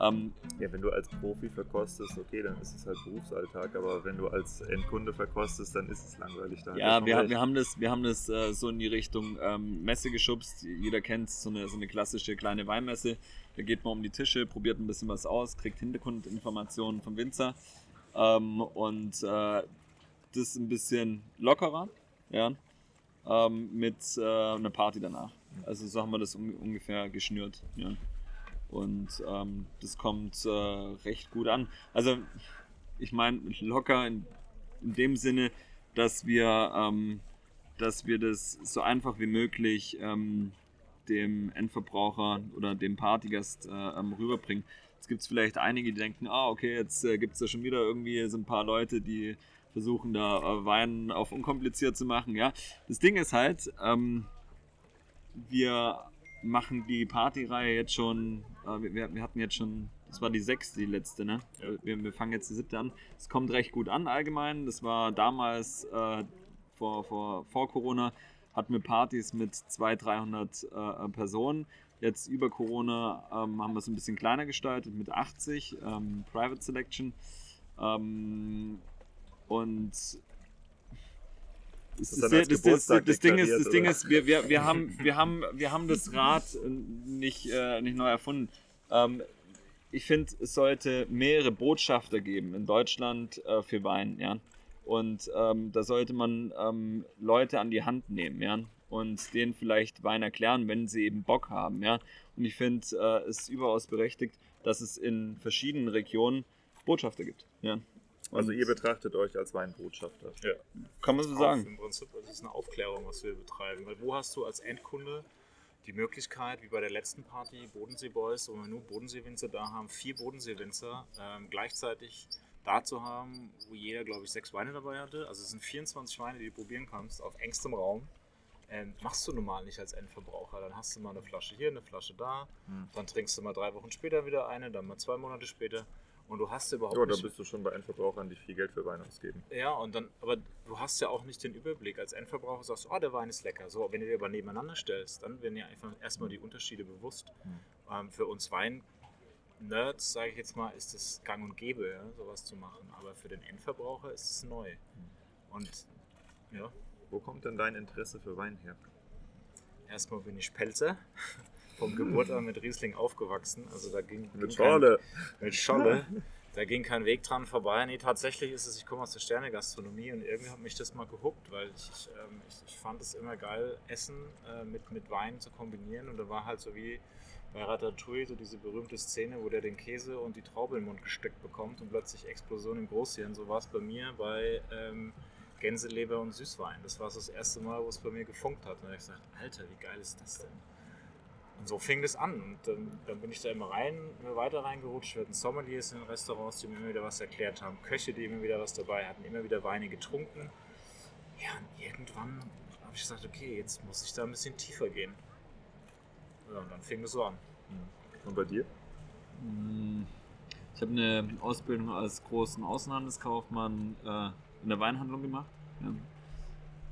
ähm, ja, wenn du als Profi verkostest, okay, dann ist es halt Berufsalltag, aber wenn du als Endkunde verkostest, dann ist es langweilig. Da ja, wir, wir haben das, wir haben das äh, so in die Richtung ähm, Messe geschubst. Jeder kennt so eine, so eine klassische kleine Weinmesse. Da geht man um die Tische, probiert ein bisschen was aus, kriegt Hintergrundinformationen vom Winzer ähm, und äh, das ein bisschen lockerer, ja, ähm, mit äh, einer Party danach. Also so haben wir das un ungefähr geschnürt, ja. Und ähm, das kommt äh, recht gut an. Also ich meine locker in, in, dem Sinne, dass wir, ähm, dass wir das so einfach wie möglich ähm, dem Endverbraucher oder dem Partygast äh, ähm, rüberbringen. Jetzt gibt es vielleicht einige, die denken, ah, okay, jetzt äh, gibt es da schon wieder irgendwie so ein paar Leute, die versuchen da äh, Wein auf unkompliziert zu machen. Ja, das Ding ist halt, ähm, wir machen die Partyreihe jetzt schon, äh, wir, wir, hatten jetzt schon, das war die sechste, die letzte, ne? Ja. Wir, wir, fangen jetzt die siebte an. Es kommt recht gut an allgemein. Das war damals äh, vor, vor, vor Corona, hatten wir Partys mit 200, 300 äh, Personen. Jetzt über Corona ähm, haben wir es ein bisschen kleiner gestaltet mit 80 ähm, Private Selection. Ähm, und das, das, das, das, Ding ist, das Ding ist, wir, wir, wir, haben, [laughs] wir, haben, wir haben das Rad nicht, äh, nicht neu erfunden. Ähm, ich finde, es sollte mehrere Botschafter geben in Deutschland äh, für Wein, ja. Und ähm, da sollte man ähm, Leute an die Hand nehmen, ja. Und denen vielleicht Wein erklären, wenn sie eben Bock haben, ja. Und ich finde äh, es überaus berechtigt, dass es in verschiedenen Regionen Botschafter gibt, ja. Also ihr betrachtet euch als Weinbotschafter. Ja. Kann man so sagen. Im Prinzip das ist eine Aufklärung, was wir betreiben. Weil wo hast du als Endkunde die Möglichkeit, wie bei der letzten Party Bodensee Boys, wo wir nur Bodenseewinzer da haben, vier Bodenseewinzer ähm, gleichzeitig da zu haben, wo jeder, glaube ich, sechs Weine dabei hatte. Also es sind 24 Weine, die du probieren kannst, auf engstem Raum. Ähm, machst du normal nicht als Endverbraucher. Dann hast du mal eine Flasche hier, eine Flasche da. Hm. Dann trinkst du mal drei Wochen später wieder eine, dann mal zwei Monate später. Und du hast überhaupt ja, da bist du schon bei Endverbrauchern, die viel Geld für Wein ausgeben. Ja, und dann, aber du hast ja auch nicht den Überblick. Als Endverbraucher sagst du, oh, der Wein ist lecker. So, wenn du dir aber nebeneinander stellst, dann werden dir einfach erstmal die Unterschiede bewusst. Hm. Ähm, für uns Wein-Nerds, sage ich jetzt mal, ist es gang und gäbe, ja, sowas zu machen. Aber für den Endverbraucher ist es neu. Hm. Und ja. Wo kommt denn dein Interesse für Wein her? Erstmal bin ich Pelzer vom Geburt an mit Riesling aufgewachsen. Also da ging, mit Scholle. mit Scholle. Da ging kein Weg dran vorbei. Nee, tatsächlich ist es, ich komme aus der Sternegastronomie und irgendwie hat mich das mal gehuckt, weil ich, ich, ähm, ich, ich fand es immer geil, Essen äh, mit, mit Wein zu kombinieren. Und da war halt so wie bei Ratatouille so diese berühmte Szene, wo der den Käse und die Traube im Mund gesteckt bekommt und plötzlich Explosion im Großhirn. So war es bei mir bei ähm, Gänseleber und Süßwein. Das war so das erste Mal, wo es bei mir gefunkt hat. Und da habe ich gesagt, Alter, wie geil ist das denn? Und so fing das an. Und dann, dann, bin ich da immer rein, immer weiter reingerutscht. Wir hatten Sommeliers in den Restaurants, die mir immer wieder was erklärt haben. Köche, die immer wieder was dabei hatten, immer wieder Weine getrunken. Ja, und irgendwann habe ich gesagt, okay, jetzt muss ich da ein bisschen tiefer gehen. Ja, und dann fing es so an. Und bei dir? Hm, ich habe eine Ausbildung als großen Außenhandelskaufmann äh, in der Weinhandlung gemacht. Ja.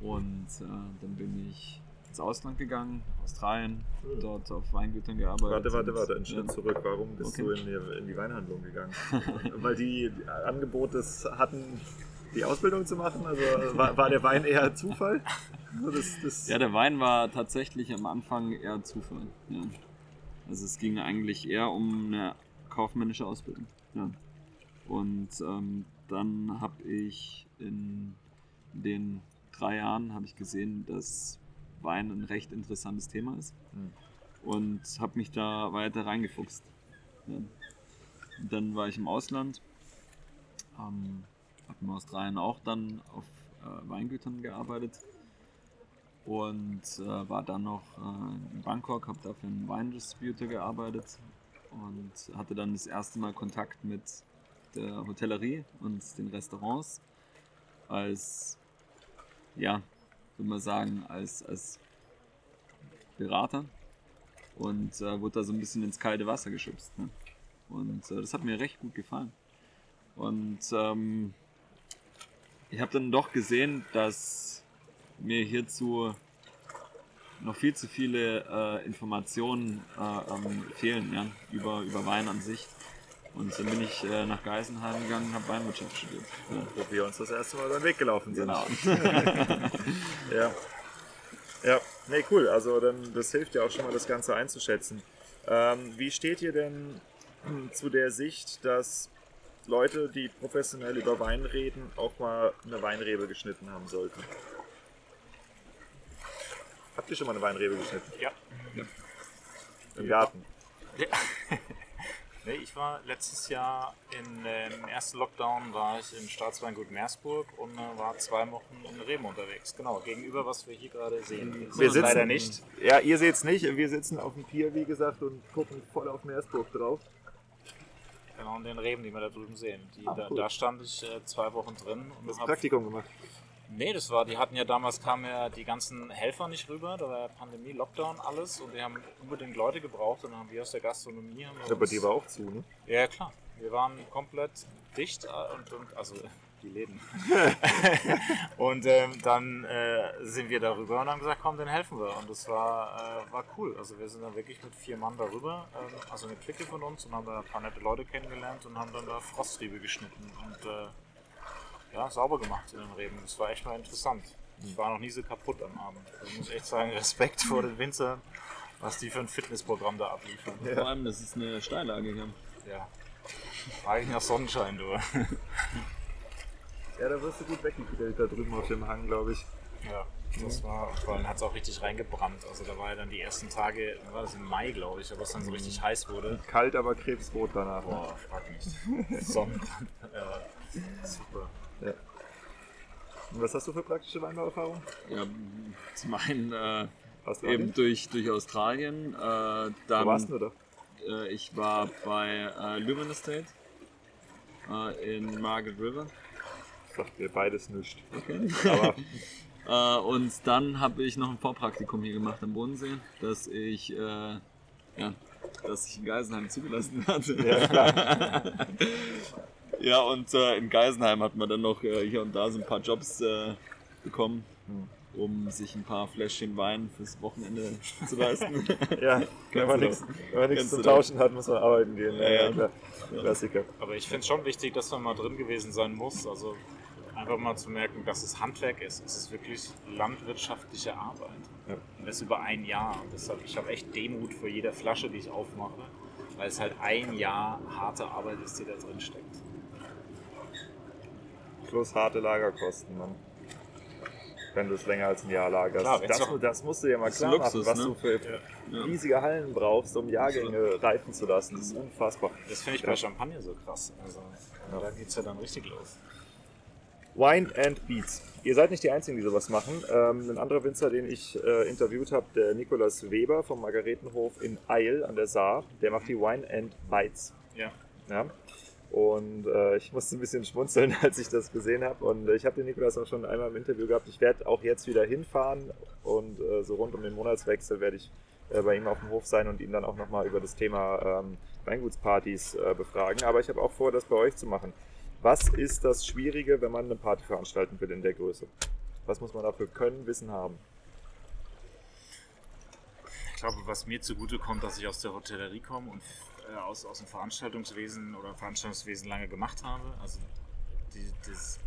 Und äh, dann bin ich ins Ausland gegangen, Australien, hm. dort auf Weingütern gearbeitet. Warte, warte, warte, einen Schritt ja. zurück. Warum bist okay. du in die, in die, Weinhandlung gegangen? [laughs] Weil die Angebote hatten, die Ausbildung zu machen? Also war, war der Wein eher Zufall? Das, das ja, der Wein war tatsächlich am Anfang eher Zufall. Ja. Also es ging eigentlich eher um eine kaufmännische Ausbildung. Ja. Und ähm, dann habe ich in den drei Jahren habe ich gesehen, dass Wein ein recht interessantes Thema ist. Mhm. Und habe mich da weiter reingefuchst. Ja. Dann war ich im Ausland, ähm, habe in Australien auch dann auf äh, Weingütern gearbeitet und äh, war dann noch äh, in Bangkok, habe da für einen Weindistributor gearbeitet und hatte dann das erste Mal Kontakt mit der Hotellerie und den Restaurants als ja, würde man sagen, als, als Berater und äh, wurde da so ein bisschen ins kalte Wasser geschubst. Ne? Und äh, das hat mir recht gut gefallen. Und ähm, ich habe dann doch gesehen, dass mir hierzu noch viel zu viele äh, Informationen äh, ähm, fehlen ja, über, über Wein an sich. Und dann bin ich äh, nach Geisenheim gegangen und habe Weinwirtschaft studiert. Ja. Wo wir uns das erste Mal über den Weg gelaufen sind. Genau. [laughs] Ja. Ja, nee, cool. Also dann, das hilft ja auch schon mal, das Ganze einzuschätzen. Ähm, wie steht ihr denn hm, zu der Sicht, dass Leute, die professionell über Wein reden, auch mal eine Weinrebe geschnitten haben sollten? Habt ihr schon mal eine Weinrebe geschnitten? Ja. Im Garten? [laughs] Nee, ich war letztes Jahr in, äh, im ersten Lockdown war ich im Staatsweingut Meersburg und äh, war zwei Wochen in Reben unterwegs. Genau, gegenüber was wir hier gerade sehen. Seht es leider nicht. Ja, ihr seht es nicht. Wir sitzen auf dem Pier, wie gesagt, und gucken voll auf Meersburg drauf. Genau, und den Reben, die wir da drüben sehen. Die, Ah, da, cool. da stand ich äh, zwei Wochen drin und Das Praktikum gemacht. Nee, das war, die hatten ja damals kamen ja die ganzen Helfer nicht rüber, da war ja Pandemie, Lockdown, alles und die haben unbedingt Leute gebraucht und dann haben wir aus der Gastronomie haben wir Aber die war auch zu, ne? Ja, klar. Wir waren komplett dicht äh, und, und also die Läden. [laughs] und ähm, dann äh, sind wir darüber und haben gesagt, komm, dann helfen wir. Und das war, äh, war cool. Also wir sind dann wirklich mit vier Mann darüber, ähm, also eine Clique von uns und haben da ein paar nette Leute kennengelernt und haben dann da Frosttriebe geschnitten und äh, ja, sauber gemacht in den Reben. Das war echt mal interessant. Ich war noch nie so kaputt am Abend. Also muss ich echt sagen, [laughs] Respekt vor den Winzern, was die für ein Fitnessprogramm da abliefern. Vor allem, das ist eine Steillage hier. Ja. War ich nach Sonnenschein, du. [laughs] Ja, da wirst du gut weggegrillt da drüben auf dem Hang, glaube ich. Ja, das war, vor allem hat es auch richtig reingebrannt. Also da war ja dann die ersten Tage, war das im Mai, glaube ich, aber es dann so richtig heiß wurde. Kalt, aber krebsrot danach. ne? Boah, frag nicht. Sonnenbrand. [laughs] Äh, super. Und was hast du für praktische Weinbauerfahrung? Ja, zum einen äh, eben durch, durch Australien. Äh, Wo dann, warst du da? äh, ich war bei äh, Leuven Estate äh, in Margaret River. Sagt mir beides nicht. Okay. Aber [laughs] Äh, und dann habe ich noch ein Vorpraktikum hier gemacht am Bodensee, dass ich, äh, ja, dass ich in Geisenheim zugelassen hatte. ja, klar. [laughs] Ja, und äh, in Geisenheim hat man dann noch äh, hier und da so ein paar Jobs äh, bekommen, um sich ein paar Fläschchen Wein fürs Wochenende [laughs] zu leisten. Ja, [laughs] wenn man nichts doch. Tauschen hat, muss man arbeiten gehen. Ja, ja. klar. Klassiker. Aber ich finde es schon wichtig, dass man mal drin gewesen sein muss. Also einfach mal zu merken, dass es Handwerk ist. Es ist wirklich landwirtschaftliche Arbeit. Ja. Und das über ein Jahr. Und deshalb, ich habe echt Demut vor jeder Flasche, die ich aufmache, weil es halt ein Jahr harte Arbeit ist, die da drin steckt. Plus harte Lagerkosten, Mann. Wenn du es länger als ein Jahr lagerst. Klar, das, doch- das musst du dir mal klar Luxus, machen, was ne? du für Ja. riesige Hallen brauchst, um Jahrgänge reifen zu lassen. Das ist unfassbar. Das finde ich Ja. bei Champagner so krass. Also da geht es ja dann richtig los. Wine and Beats. Ihr seid nicht die Einzigen, die sowas machen. Ähm, ein anderer Winzer, den ich äh, interviewt habe, der Nikolaus Weber vom Margaretenhof in Eil an der Saar, der macht die Wine and Bites. Ja. Ja. Und äh, ich musste ein bisschen schmunzeln, [laughs] als ich das gesehen habe. Und ich habe den Nikolaus auch schon einmal im Interview gehabt. Ich werde auch jetzt wieder hinfahren und äh, so rund um den Monatswechsel werde ich äh, bei ihm auf dem Hof sein und ihn dann auch nochmal über das Thema ähm, Weingutspartys äh, befragen. Aber ich habe auch vor, das bei euch zu machen. Was ist das Schwierige, wenn man eine Party veranstalten will in der Größe? Was muss man dafür können, Wissen haben? Ich glaube, was mir zugute kommt, dass ich aus der Hotellerie komme und aus, aus dem Veranstaltungswesen oder Veranstaltungswesen lange gemacht habe. Also die, das,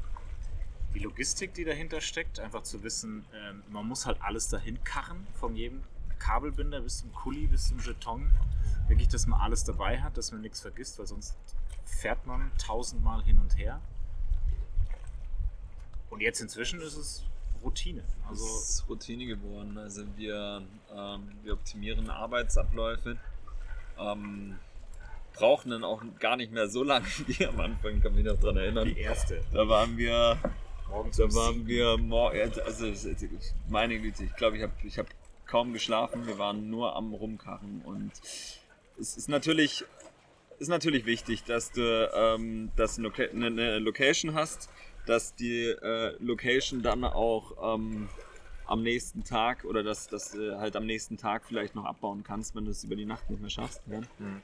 die Logistik, die dahinter steckt, einfach zu wissen, ähm, man muss halt alles dahin karren, von jedem Kabelbinder bis zum Kuli, bis zum Jeton. Wirklich, dass man alles dabei hat, dass man nichts vergisst, weil sonst fährt man tausendmal hin und her. Und jetzt inzwischen ist es Routine. Also Also ist Routine geworden. Also wir, ähm, wir optimieren Arbeitsabläufe, ähm, brauchen dann auch gar nicht mehr so lange [laughs] wie am Anfang, kann mich noch dran erinnern. die erste. Da waren wir, Morgens da waren wir morgen, also meine Güte, ich glaube, ich habe ich hab kaum geschlafen. Wir waren nur am Rumkarren und es ist natürlich, ist natürlich wichtig, dass du, ähm, dass du eine, eine Location hast, dass die äh, Location dann auch ähm, am nächsten Tag oder dass, dass du halt am nächsten Tag vielleicht noch abbauen kannst, wenn du es über die Nacht nicht mehr schaffst. Ne? Mhm.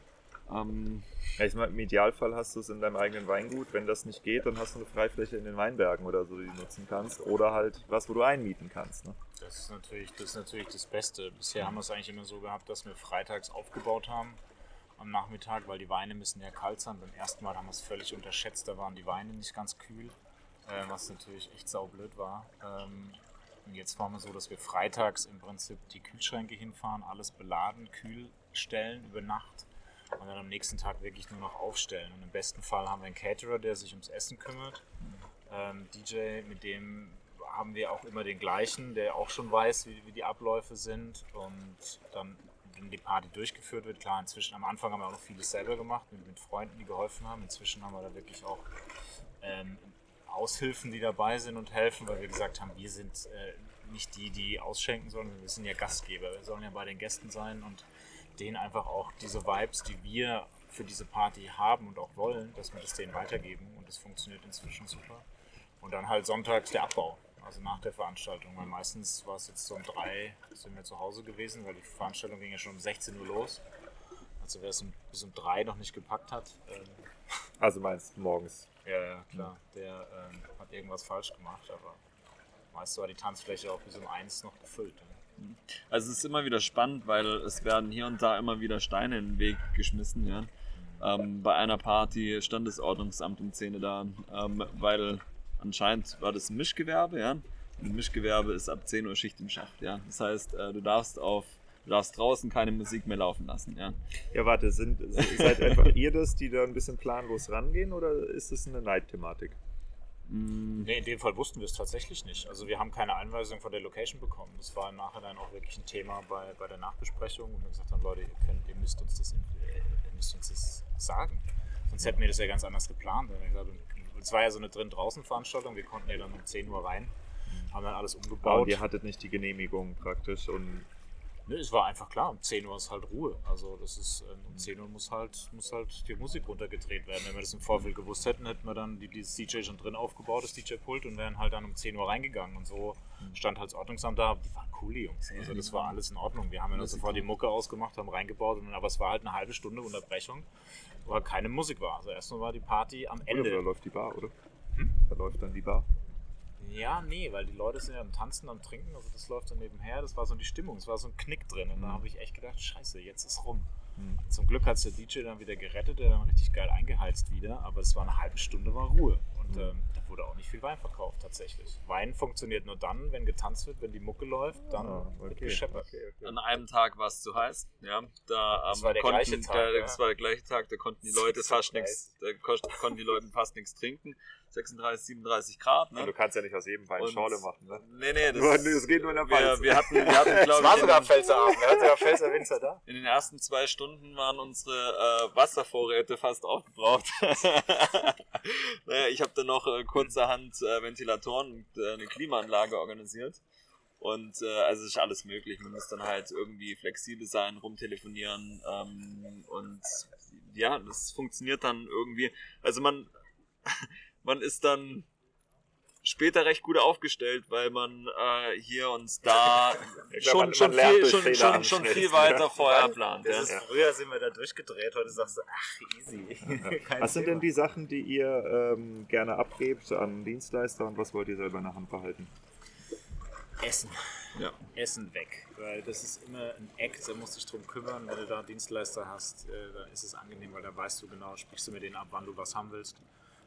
Ähm, Ja, ich meine, im Idealfall hast du es in deinem eigenen Weingut. Wenn das nicht geht, dann hast du eine Freifläche in den Weinbergen oder so, die du nutzen kannst. Oder halt was, wo du einmieten kannst. Ne? Das ist, natürlich, das ist natürlich das Beste. Bisher haben wir es eigentlich immer so gehabt, dass wir freitags aufgebaut haben am Nachmittag, weil die Weine müssen ja kalt sein. Beim ersten Mal haben wir es völlig unterschätzt, da waren die Weine nicht ganz kühl, äh, was natürlich echt saublöd war. Ähm, und jetzt machen wir so, dass wir freitags im Prinzip die Kühlschränke hinfahren, alles beladen, kühl stellen über Nacht und dann am nächsten Tag wirklich nur noch aufstellen. Und im besten Fall haben wir einen Caterer, der sich ums Essen kümmert. Ähm, DJ, mit dem haben wir auch immer den gleichen, der auch schon weiß, wie, wie die Abläufe sind. Und dann, wenn die Party durchgeführt wird, klar, inzwischen am Anfang haben wir auch noch vieles selber gemacht, mit, mit Freunden, die geholfen haben. Inzwischen haben wir da wirklich auch ähm, Aushilfen, die dabei sind und helfen, weil wir gesagt haben, wir sind äh, nicht die, die ausschenken, sondern wir sind ja Gastgeber. Wir sollen ja bei den Gästen sein und denen einfach auch diese Vibes, die wir für diese Party haben und auch wollen, dass wir das denen weitergeben und das funktioniert inzwischen super. Und dann halt sonntags der Abbau, also nach der Veranstaltung, weil meistens war es jetzt so um drei, sind wir zu Hause gewesen, weil die Veranstaltung ging ja schon um 16 Uhr los. Also wer es um, bis um drei noch nicht gepackt hat, ähm, Also meinst morgens. ja, ja, klar, der ähm, hat irgendwas falsch gemacht, aber meist war die Tanzfläche auch bis um eins noch gefüllt. Ne? Also es ist immer wieder spannend, weil es werden hier und da immer wieder Steine in den Weg geschmissen. Ja. Ähm, bei einer Party stand das Ordnungsamt 10 Uhr da, ähm, weil anscheinend war das ein Mischgewerbe. Ja. Ein Mischgewerbe ist ab 10 Uhr Schicht im Schacht. Ja. Das heißt, äh, du darfst auf du darfst draußen keine Musik mehr laufen lassen. Ja. Ja, warte, sind, seid einfach ihr das, die da ein bisschen planlos rangehen oder ist es eine Neidthematik? Nee, in dem Fall wussten wir es tatsächlich nicht. Also wir haben keine Anweisung von der Location bekommen. Das war im Nachhinein auch wirklich ein Thema bei, bei der Nachbesprechung, wo wir gesagt haben, Leute, ihr, könnt, ihr, müsst uns das, äh, ihr müsst uns das sagen. Sonst hätten wir das ja ganz anders geplant. Es war ja so eine Drin-Draußen-Veranstaltung, wir konnten ja dann um 10 Uhr rein, haben dann alles Aber umgebaut. ihr hattet nicht die Genehmigung praktisch und Ne, es war einfach klar, um 10 Uhr ist halt Ruhe. Also das ist, ähm, um 10 Uhr muss halt, muss halt die Musik runtergedreht werden. Wenn wir das im Vorfeld gewusst hätten, hätten wir dann die, dieses DJ schon drin aufgebaut, das DJ-Pult, und wären halt dann um 10 Uhr reingegangen. Und so stand halt das Ordnungsamt da. Die waren cool, die Jungs. Also das war alles in Ordnung. Wir haben ja dann sofort die Mucke ausgemacht, haben reingebaut, und, aber es war halt eine halbe Stunde Unterbrechung, wo halt keine Musik war. Also erstmal war die Party am oder, Ende. da läuft die Bar, oder? Hm? Da läuft dann die Bar. Ja, nee, weil die Leute sind ja am Tanzen, am Trinken, also das läuft dann nebenher. Das war so die Stimmung, es war so ein Knick drin. Und da habe ich echt gedacht, scheiße, jetzt ist rum. Zum Glück hat es der DJ dann wieder gerettet, der dann richtig geil eingeheizt wieder, aber es war eine halbe Stunde war Ruhe. Und ähm, da wurde auch nicht viel Wein verkauft tatsächlich. Wein funktioniert nur dann, wenn getanzt wird, wenn die Mucke läuft, dann Ah, wird okay. gescheppert. okay, okay. An einem Tag war es zu heiß. Ja, da Das ähm, war der konnten, gleiche Tag, der, ja. Das war der gleiche Tag, da konnten die Leute fast nichts, da konnten die Leute fast nichts trinken. 36, 37 Grad. Ne? du kannst ja nicht aus jedem Wein Und- Schorle machen, ne? Nee, nee, das, [laughs] Nur- das geht nur in der wir, Pfalz. wir hatten, wir hatten Es glaube war ich, sogar in, Pfälzerabend, wir hatten sogar Pfälzer Winzer da. in den ersten zwei Stunden waren unsere äh, Wasservorräte fast aufgebraucht. [laughs] naja, ich habe dann noch äh, kurzerhand äh, Ventilatoren und äh, eine Klimaanlage organisiert. Und äh, also ist alles möglich. Man muss dann halt irgendwie flexibel sein, rumtelefonieren ähm, und ja, das funktioniert dann irgendwie. Also man, [laughs] man ist dann später recht gut aufgestellt, weil man äh, hier und [laughs] da Ich schon, glaub, man- schon, man viel, schon, schon, schon viel weiter ja. vorher plant. Ja. Früher sind wir da durchgedreht, heute sagst du, ach, easy. [laughs] Was sind Thema. denn die Sachen, die ihr ähm, gerne abgebt an Dienstleister und was wollt ihr selber in der Hand behalten? Essen. Ja. Essen weg. Weil das ist immer ein Act, da musst du dich drum kümmern. Wenn du da einen Dienstleister hast, äh, dann ist es angenehm, weil da weißt du genau, sprichst du mit denen ab, wann du was haben willst.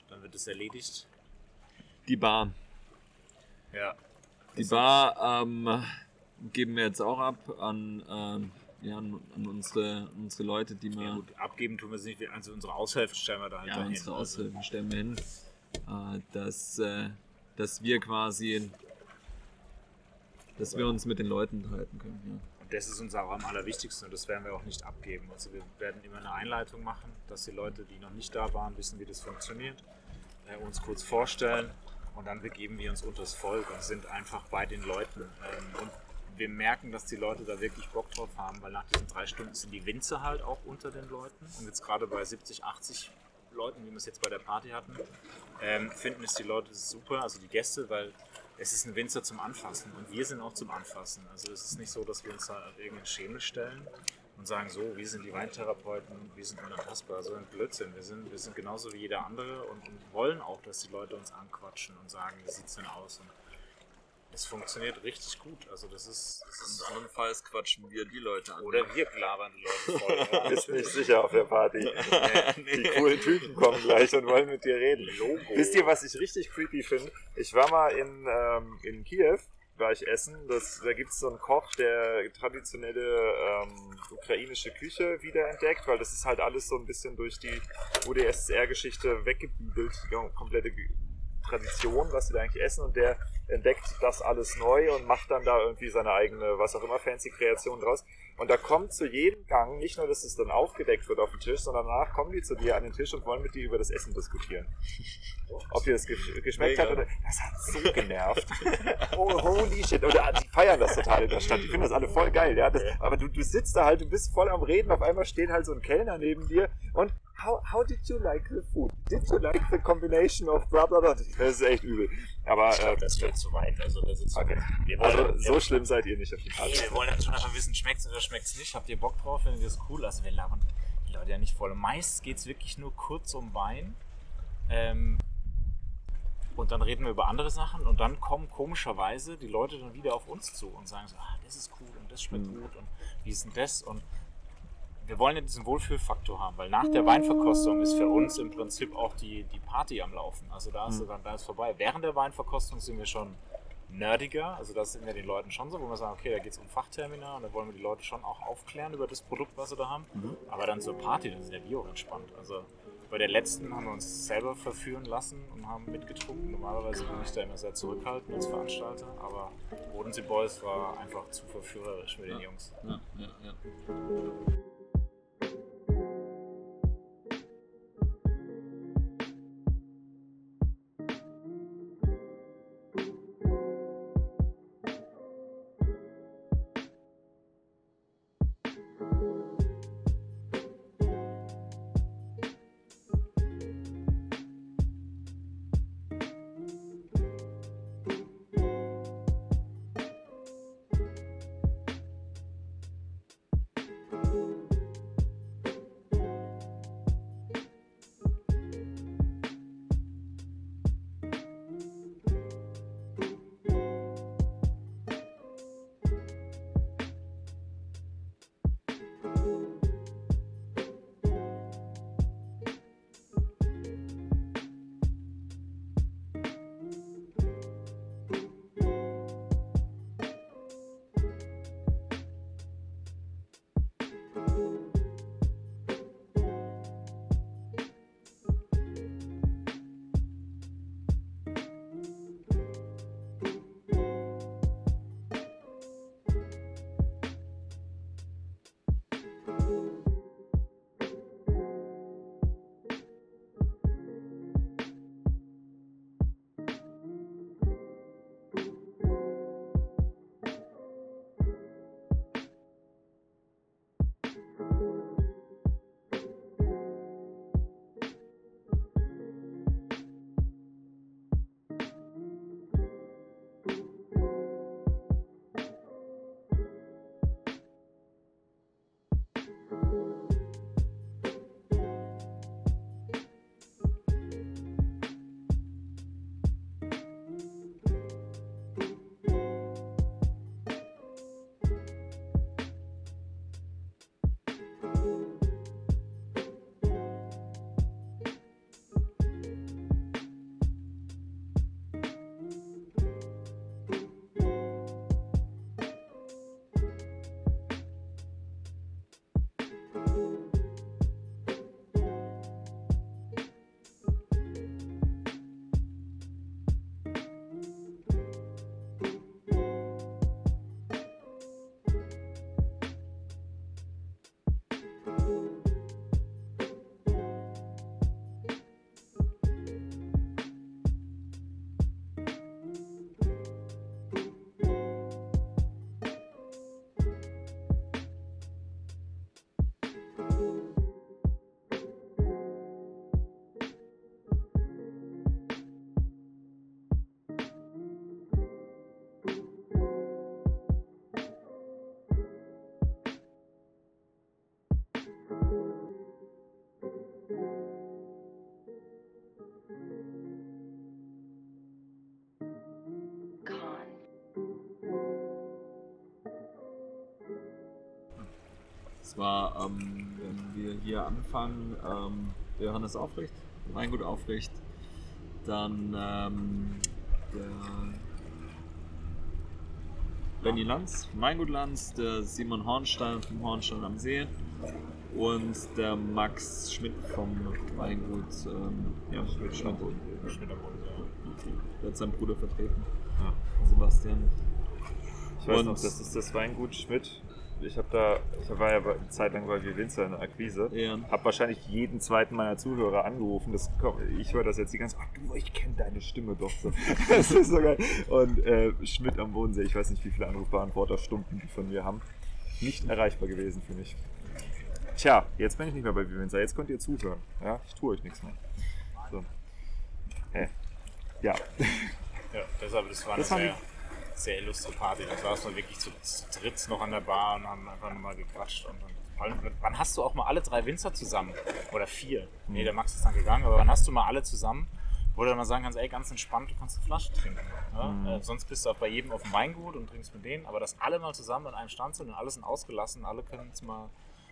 Dann wird es erledigt. Die Bar. Ja. Die Bar ähm, geben wir jetzt auch ab an, ähm, ja, an, an unsere, unsere Leute, die Ja, wir, gut, abgeben tun wir es nicht. Wir- Also unsere Aushilfen stellen wir da halt ja, dahin. unsere Also, Aushilfen stellen wir hin, äh, dass, äh, dass wir quasi, dass wir uns mit den Leuten unterhalten können. Ja. Und das ist uns auch am allerwichtigsten und das werden wir auch nicht abgeben. Also wir werden immer eine Einleitung machen, dass die Leute, die noch nicht da waren, wissen, wie das funktioniert, äh, uns kurz vorstellen und dann begeben wir uns unter das Volk und sind einfach bei den Leuten. Ähm, und wir merken, dass die Leute da wirklich Bock drauf haben, weil nach diesen drei Stunden sind die Winzer halt auch unter den Leuten und jetzt gerade bei 70, 80 Leuten, wie wir es jetzt bei der Party hatten, ähm, finden es die Leute super, also die Gäste, weil es ist ein Winzer zum Anfassen und wir sind auch zum Anfassen. Also es ist nicht so, dass wir uns da auf irgendeinen Schemel stellen. Und sagen so, wir sind die Weintherapeuten, wir sind unantastbar, so ein Blödsinn. Wir sind, wir sind genauso wie jeder andere und, und wollen auch, dass die Leute uns anquatschen und sagen, wie sieht es denn aus? Und es funktioniert richtig gut. Also das ist, das ist Andernfalls quatschen wir die Leute an. oder wir labern die Leute voll. [laughs] Ja. Bist nicht sicher auf der Party. Die coolen Typen kommen gleich und wollen mit dir reden. Logo. Wisst ihr, was ich richtig creepy finde? Ich war mal in, ähm, in Kiew, war ich essen. Das, da gibt es so einen Koch, der traditionelle ähm, ukrainische Küche wiederentdeckt, weil das ist halt alles so ein bisschen durch die UdSSR-Geschichte weggebügelt, die komplette Tradition, was sie da eigentlich essen. Und der entdeckt das alles neu und macht dann da irgendwie seine eigene, was auch immer, fancy Kreation draus. Und da kommt zu jedem Gang, nicht nur, dass es dann aufgedeckt wird auf dem Tisch, sondern danach kommen die zu dir an den Tisch und wollen mit dir über das Essen diskutieren. [laughs] Ob dir das ge- geschmeckt Mega. hat oder. Das hat so genervt. [laughs] oh, holy shit. Oder die feiern das total in der Stadt. Die finden das alle voll geil, ja. Das, aber du, du sitzt da halt, du bist voll am Reden, auf einmal steht halt so ein Kellner neben dir und how, how did you like the food? Did you like the combination of blah blah blah? Das ist echt übel. Aber Ich glaube, äh, das wird zu weit. Also, das ist Okay. wollen, also so wir, schlimm seid ihr nicht auf jeden Fall. wir wollen schon einfach wissen, schmeckt es oder schmeckt es nicht? Habt ihr Bock drauf? Findet ihr das cool? Also wir labern die Leute ja nicht voll. Meist geht es wirklich nur kurz um Wein. Ähm, und dann reden wir über andere Sachen und dann kommen komischerweise die Leute dann wieder auf uns zu und sagen so, ah, das ist cool und das schmeckt gut und wie ist denn das? Und wir wollen ja diesen Wohlfühlfaktor haben, weil nach der Weinverkostung ist für uns im Prinzip auch die, die Party am Laufen. Also da ist, dann, da ist vorbei. Während der Weinverkostung sind wir schon nerdiger, also das sind wir den Leuten schon so, wo wir sagen, okay, da geht es um Fachtermina und da wollen wir die Leute schon auch aufklären über das Produkt, was sie da haben. Aber dann zur Party, dann sind ja wir auch entspannt. Also bei der letzten haben wir uns selber verführen lassen und haben mitgetrunken. Normalerweise bin ich da immer sehr zurückhaltend als Veranstalter, aber Bodensee Boys war einfach zu verführerisch mit den Jungs. Ja, ja, ja. Zwar, ähm, wenn wir hier anfangen, ähm, Johannes Aufrecht, Weingut Aufrecht, dann ähm, der Benny Lanz Weingut Lanz, der Simon Hornstein vom Hornstein am See und der Max Schmidt vom Weingut ähm, ja, Schmidt, Schmidt, Schmidt ja. der hat seinen Bruder vertreten, Ja. Sebastian. Ich weiß Und- noch, das ist das Weingut Schmidt. Ich habe da, ich war ja eine Zeit lang bei Winzer in der Akquise. Ja. Hab wahrscheinlich jeden zweiten meiner Zuhörer angerufen. Das, kommt- ich höre das jetzt die ganze Zeit. Ach du, ich kenne deine Stimme doch so. [laughs] Das ist so geil. Und äh, Schmidt am Bodensee, ich weiß nicht, wie viele Anrufbeantworterstunden die von mir haben. Nicht erreichbar gewesen für mich. Tja, jetzt bin ich nicht mehr bei Winzer. Jetzt könnt ihr zuhören. Ja, ich tue euch nichts mehr. So. Hä? Ja. [laughs] Ja, deshalb, das war eine Das war sehr, illustre Party. Da saßen wir wirklich zu, zu dritt noch an der Bar und haben einfach nochmal gequatscht. Und dann, wann hast du auch mal alle drei Winzer zusammen? Oder vier? Nee, der Max ist dann gegangen, aber wann hast du mal alle zusammen, wo du dann mal sagen kannst, ey, ganz entspannt, du kannst eine Flasche trinken. Ja? Äh, sonst bist du auch bei jedem auf dem Weingut und trinkst mit denen, aber dass alle mal zusammen an einem Stand sind und alle sind ausgelassen, alle können es mal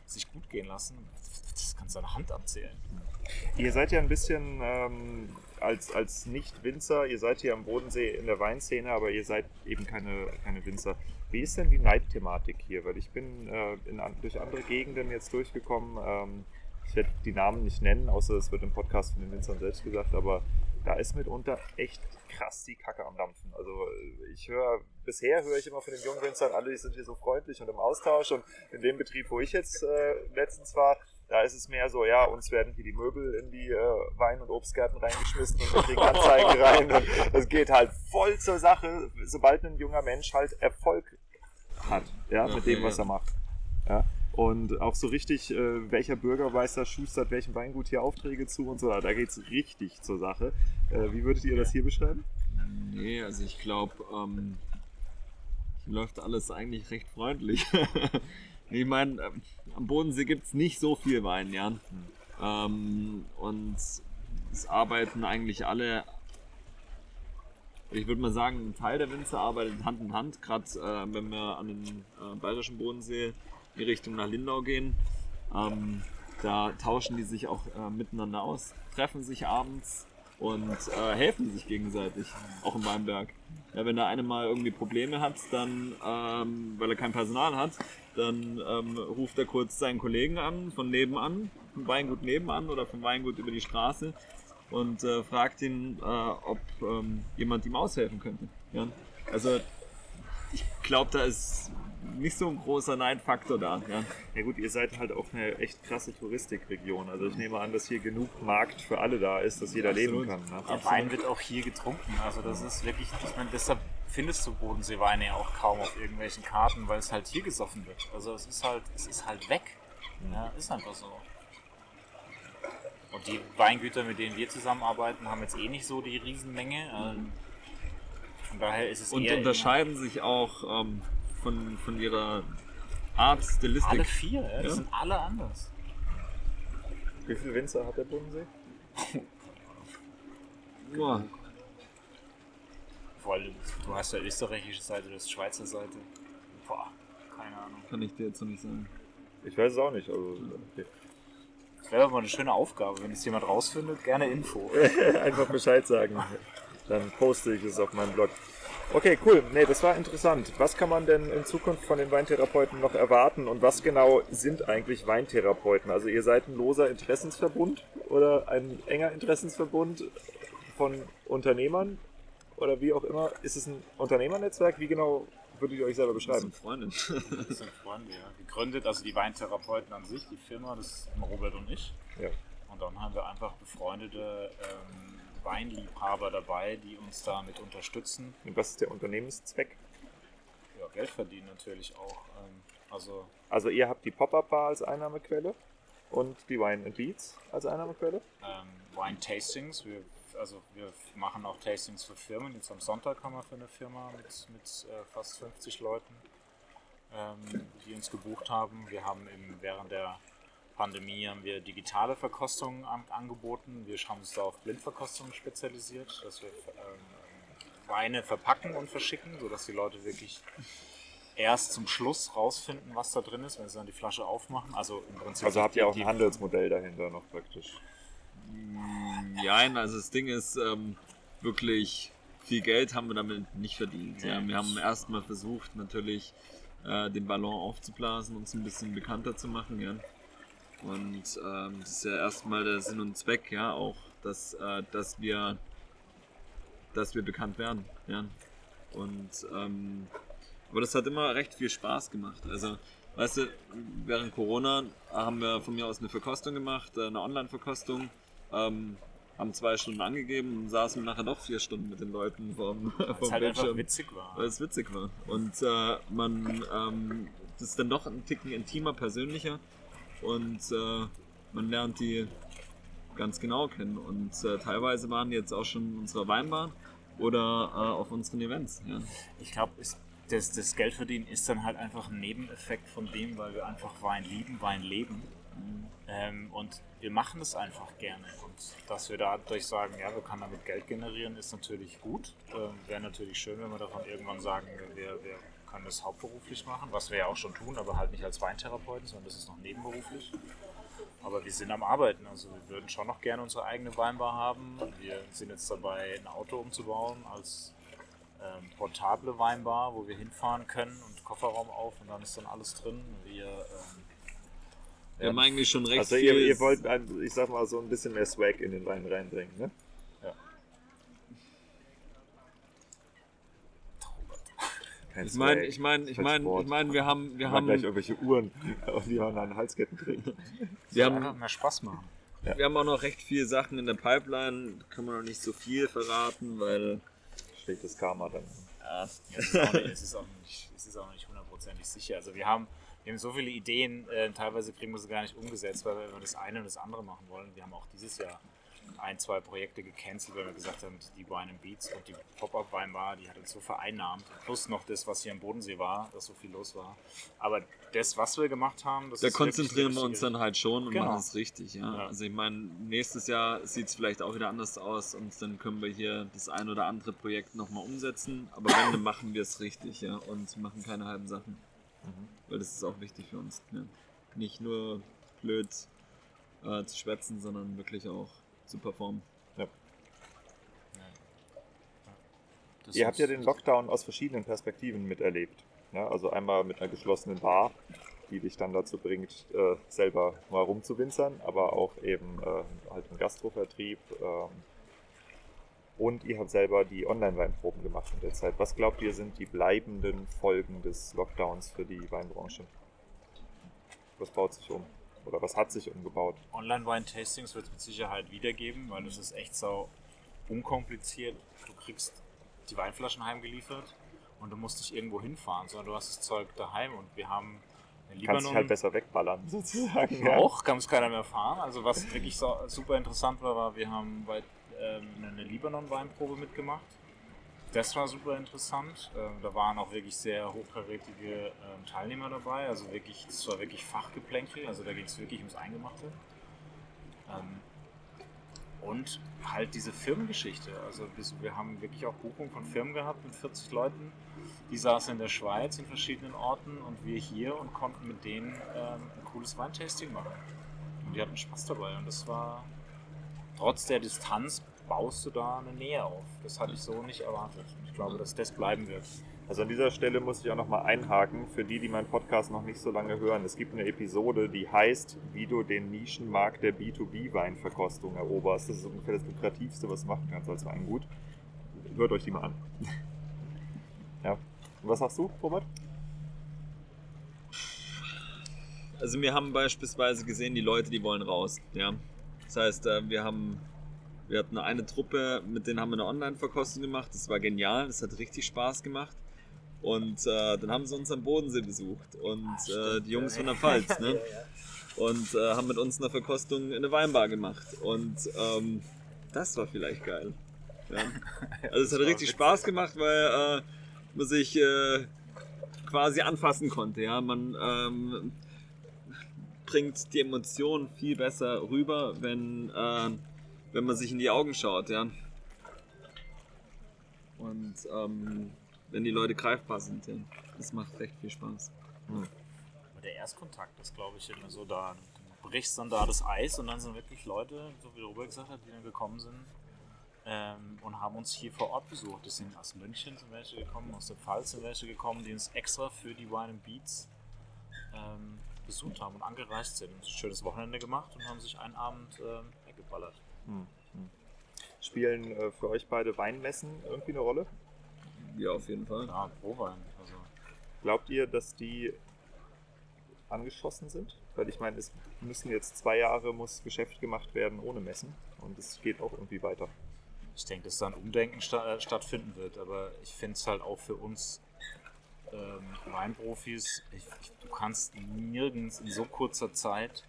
sich gut gehen lassen, das kannst du an der Hand abzählen. Ihr seid ja ein bisschen ähm, als, als Nicht-Winzer, ihr seid hier am Bodensee in der Weinszene, aber ihr seid eben keine, keine Winzer. Wie ist denn die Neidthematik hier? Weil ich bin äh, in, durch andere Gegenden jetzt durchgekommen. Ähm, ich werde die Namen nicht nennen, außer es wird im Podcast von den Winzern selbst gesagt, aber da ist mitunter echt krass die Kacke am Dampfen. Also äh, ich höre, bisher höre ich immer von den jungen Winzern, alle die sind hier so freundlich und im Austausch und in dem Betrieb, wo ich jetzt äh, letztens war, da ist es mehr so, ja, uns werden hier die Möbel in die äh, Wein- und Obstgärten reingeschmissen und wir kriegen [laughs] Anzeigen rein. Und es geht halt voll zur Sache, sobald ein junger Mensch halt Erfolg hat, ja, Ja, mit dem, was ja. er macht. Ja. Und auch so richtig, äh, welcher Bürgermeister schustert welchem Weingut hier Aufträge zu und so, da geht es richtig zur Sache. Äh, wie würdet ihr das hier beschreiben? Nee, also ich glaube, ähm, hier läuft alles eigentlich recht freundlich. [laughs] ich meine, ähm, am Bodensee gibt es nicht so viel Wein, ja. Ähm, und es arbeiten eigentlich alle, ich würde mal sagen, ein Teil der Winzer arbeitet Hand in Hand, gerade äh, wenn wir an den äh, bayerischen Bodensee in Richtung nach Lindau gehen. Ähm, da tauschen die sich auch äh, miteinander aus, treffen sich abends und äh, helfen sich gegenseitig, auch im Weinberg. Ja, wenn der eine mal irgendwie Probleme hat, dann, ähm, weil er kein Personal hat, dann ähm, ruft er kurz seinen Kollegen an, von nebenan, vom Weingut nebenan oder vom Weingut über die Straße und äh, fragt ihn, äh, ob ähm, jemand ihm aushelfen könnte. Ja? Also ich glaube, da ist nicht so ein großer Neidfaktor da. Ja? Ja gut, ihr seid halt auch eine echt krasse Touristikregion. Also ich nehme an, dass hier genug Markt für alle da ist, dass jeder Absolut. leben kann. Ne? Der Wein wird auch hier getrunken. Also das ist wirklich, ich meine, deshalb findest du Bodenseeweine ja auch kaum auf irgendwelchen Karten, weil es halt hier gesoffen wird. Also es ist halt, es ist halt weg. Ja, ist einfach so. Und die Weingüter, mit denen wir zusammenarbeiten, haben jetzt eh nicht so die Riesenmenge. Ähm, Von daher ist es Und eher unterscheiden sich auch ähm, von, von ihrer Art, Stilistik. alle vier. Ja, die Ja. sind alle anders. Wie viele Winzer hat der Bodensee? Ja, Vor allem, du hast ja österreichische Seite, du hast Schweizer Seite. Boah, keine Ahnung. kann ich dir jetzt so nicht sagen. Ich weiß es auch nicht. Also, okay. Das wäre doch mal eine schöne Aufgabe, wenn es jemand rausfindet, gerne Info. [laughs] Einfach Bescheid sagen. Dann poste ich es auf meinem Blog. Okay, cool. Nee, das war interessant. Was kann man denn in Zukunft von den Weintherapeuten noch erwarten und was genau sind eigentlich Weintherapeuten? Also ihr seid ein loser Interessensverbund oder ein enger Interessensverbund von Unternehmern oder wie auch immer. Ist es ein Unternehmernetzwerk? Wie genau würdet ihr euch selber Das beschreiben? sind Freundin. [laughs] Das sind Freunde, ja. Gegründet, also die Weintherapeuten an sich, die Firma, das sind Robert und ich. Ja. Und dann haben wir einfach befreundete ähm, Weinliebhaber dabei, die uns damit unterstützen. Und was ist der Unternehmenszweck? Ja, Geld verdienen natürlich auch. Ähm, also Also ihr habt die Pop-Up-Bar als Einnahmequelle und die Wine and Leads als Einnahmequelle. ähm, Wine-Tastings. Wir, also wir machen auch Tastings für Firmen. Jetzt am Sonntag haben wir für eine Firma mit, mit äh, fast 50 Leuten, ähm, die uns gebucht haben. Wir haben im, während der Pandemie haben wir digitale Verkostungen an, angeboten. Wir haben uns da auf Blindverkostungen spezialisiert, dass wir ähm, Weine verpacken und verschicken, sodass die Leute wirklich erst zum Schluss rausfinden, was da drin ist, wenn sie dann die Flasche aufmachen. Also im Prinzip. Also habt ihr auch ein Handelsmodell dahinter noch praktisch. Ja, also das Ding ist, ähm, wirklich viel Geld haben wir damit nicht verdient. Ja, wir haben erstmal versucht, natürlich äh, den Ballon aufzublasen, uns ein bisschen bekannter zu machen. Ja. Und ähm, das ist ja erstmal der Sinn und Zweck, ja, auch, dass, äh, dass wir dass wir bekannt werden. Ja. Und ähm, aber das hat immer recht viel Spaß gemacht. Also, weißt du, während Corona haben wir von mir aus eine Verkostung gemacht, äh, eine Online-Verkostung. Ähm, haben zwei Stunden angegeben und saßen nachher noch vier Stunden mit den Leuten vom, Weil es [laughs] vom halt einfach Bildschirm, witzig war. weil es witzig war. Und äh, man, ähm, das ist dann doch ein Ticken intimer, persönlicher und äh, man lernt die ganz genau kennen. Und äh, teilweise waren die jetzt auch schon in unserer Weinbar oder äh, auf unseren Events. Ja. Ich glaube, das, das Geldverdienen ist dann halt einfach ein Nebeneffekt von dem, weil wir einfach Wein lieben, Wein leben. Ähm, und wir machen das einfach gerne. Und dass wir dadurch sagen, ja, wir können damit Geld generieren, ist natürlich gut. Ähm, Wäre natürlich schön, wenn wir davon irgendwann sagen, wir, wir können das hauptberuflich machen, was wir ja auch schon tun, aber halt nicht als Weintherapeuten, sondern das ist noch nebenberuflich. Aber wir sind am Arbeiten. Also wir würden schon noch gerne unsere eigene Weinbar haben. Wir sind jetzt dabei, ein Auto umzubauen als ähm, portable Weinbar, wo wir hinfahren können und Kofferraum auf und dann ist dann alles drin. Wir, ähm, Wir haben eigentlich schon recht Also viel. ihr, ihr wollt, ein- ich sag mal, so ein bisschen mehr Swag in den Wein reinbringen, ne? ja. Kein ich meine, ich meine, ich meine, ich meine, wir haben, wir haben, gleich irgendwelche Uhren, [laughs] die man an Halsketten trägt. wir haben, mehr Spaß machen. wir haben auch noch recht viele Sachen in der Pipeline. Kann man noch nicht so viel verraten, weil Schlechtes Karma dann. ja, ist auch nicht, es ist auch nicht hundertprozentig sicher. Also wir haben, wir haben so viele Ideen, äh, teilweise kriegen wir sie gar nicht umgesetzt, weil wir das eine und das andere machen wollen. Wir haben auch dieses Jahr ein, zwei Projekte gecancelt, weil wir gesagt haben, die Wine and Beats und die Pop-Up-Weinbar, die hat uns so vereinnahmt. Plus noch das, was hier am Bodensee war, dass so viel los war. Aber das, was wir gemacht haben, das da ist konzentrieren wir uns dann halt schon und Genau. machen es richtig. Ja. Ja. Also ich meine, nächstes Jahr sieht es vielleicht auch wieder anders aus und dann können wir hier das ein oder andere Projekt nochmal umsetzen. Aber wenn, dann machen wir es richtig, ja, und machen keine halben Sachen. Weil das ist auch wichtig für uns. Ja. Nicht nur blöd äh, zu schwätzen, sondern wirklich auch zu performen. Das Ihr habt ja den Lockdown aus verschiedenen Perspektiven miterlebt. Ja, also einmal mit einer geschlossenen Bar, die dich dann dazu bringt, äh, selber mal rumzuwinzern, aber auch eben äh, halt im Gastrovertrieb. Ähm, und ihr habt selber die Online-Weinproben gemacht in der Zeit. Was glaubt ihr sind die bleibenden Folgen des Lockdowns für die Weinbranche? Was baut sich um? Oder was hat sich umgebaut? Online-Wine-Tastings wird es mit Sicherheit wiedergeben, weil das ist echt so unkompliziert. Du kriegst die Weinflaschen heimgeliefert und du musst nicht irgendwo hinfahren, sondern du hast das Zeug daheim und wir haben in Kannst Libanon dich halt besser wegballern, sozusagen. ja. auch, kann es keiner mehr fahren. Also was wirklich so, super interessant war, war, wir haben bei ähm, eine Libanon-Weinprobe mitgemacht. Das war super interessant. Ähm, da waren auch wirklich sehr hochkarätige ähm, Teilnehmer dabei. Also wirklich, das war wirklich Fachgeplänkel. Also da ging es wirklich ums Eingemachte. Ähm, und halt diese Firmengeschichte. Also wir haben wirklich auch Buchungen von Firmen gehabt mit 40 Leuten. Die saßen in der Schweiz in verschiedenen Orten und wir hier und konnten mit denen ähm, ein cooles Weintasting machen. Und die hatten Spaß dabei. Und das war trotz der Distanz baust du da eine Nähe auf. Das hatte ich so nicht erwartet. Und ich glaube, dass das bleiben wird. Also an dieser Stelle muss ich auch nochmal einhaken, für die, die meinen Podcast noch nicht so lange hören. Es gibt eine Episode, die heißt, wie du den Nischenmarkt der B2B-Weinverkostung eroberst. Das ist ungefähr das Lukrativste, was du machen kannst als Weingut. Hört euch die mal an. [laughs] ja. Und was sagst du, Robert? Also wir haben beispielsweise gesehen, die Leute, die wollen raus. Ja. Das heißt, äh, wir haben, wir hatten eine Truppe, mit denen haben wir eine Online-Verkostung gemacht. Das war genial, das hat richtig Spaß gemacht. Und äh, dann haben sie uns am Bodensee besucht und äh, die Jungs von der Pfalz, [laughs] ne? Und äh, haben mit uns eine Verkostung in eine Weinbar gemacht. Und ähm, das war vielleicht geil. Ja. Also es hat richtig. Spaß gemacht, weil äh, man sich äh, quasi anfassen konnte. Ja, man ähm, bringt die Emotionen viel besser rüber, wenn, äh, wenn man sich in die Augen schaut, ja. Und ähm, wenn die Leute greifbar sind. Ja. Das macht echt viel Spaß. Aber der Erstkontakt ist, glaube ich, immer so da. Du brichst dann da das Eis und dann sind wirklich Leute, so wie Robert gesagt hat, die dann gekommen sind ähm, und haben uns hier vor Ort besucht. Das sind aus München sind welche gekommen, aus der Pfalz sind welche gekommen, die uns extra für die Wine and Beats ähm, besucht haben und angereist sind. Ein schönes Wochenende gemacht und haben sich einen Abend ähm, weggeballert. Hm, hm. Spielen äh, für euch beide Weinmessen irgendwie eine Rolle? Ja, auf jeden Fall. Ja, Prowein. Also Glaubt ihr, dass die angeschossen sind? Weil ich meine, es müssen jetzt zwei Jahre muss Geschäft gemacht werden ohne Messen und es geht auch irgendwie weiter. ich denke, dass da ein Umdenken sta äh, stattfinden wird, aber ich finde es halt auch für uns ähm, Weinprofis, ich, ich, du kannst nirgends in so kurzer Zeit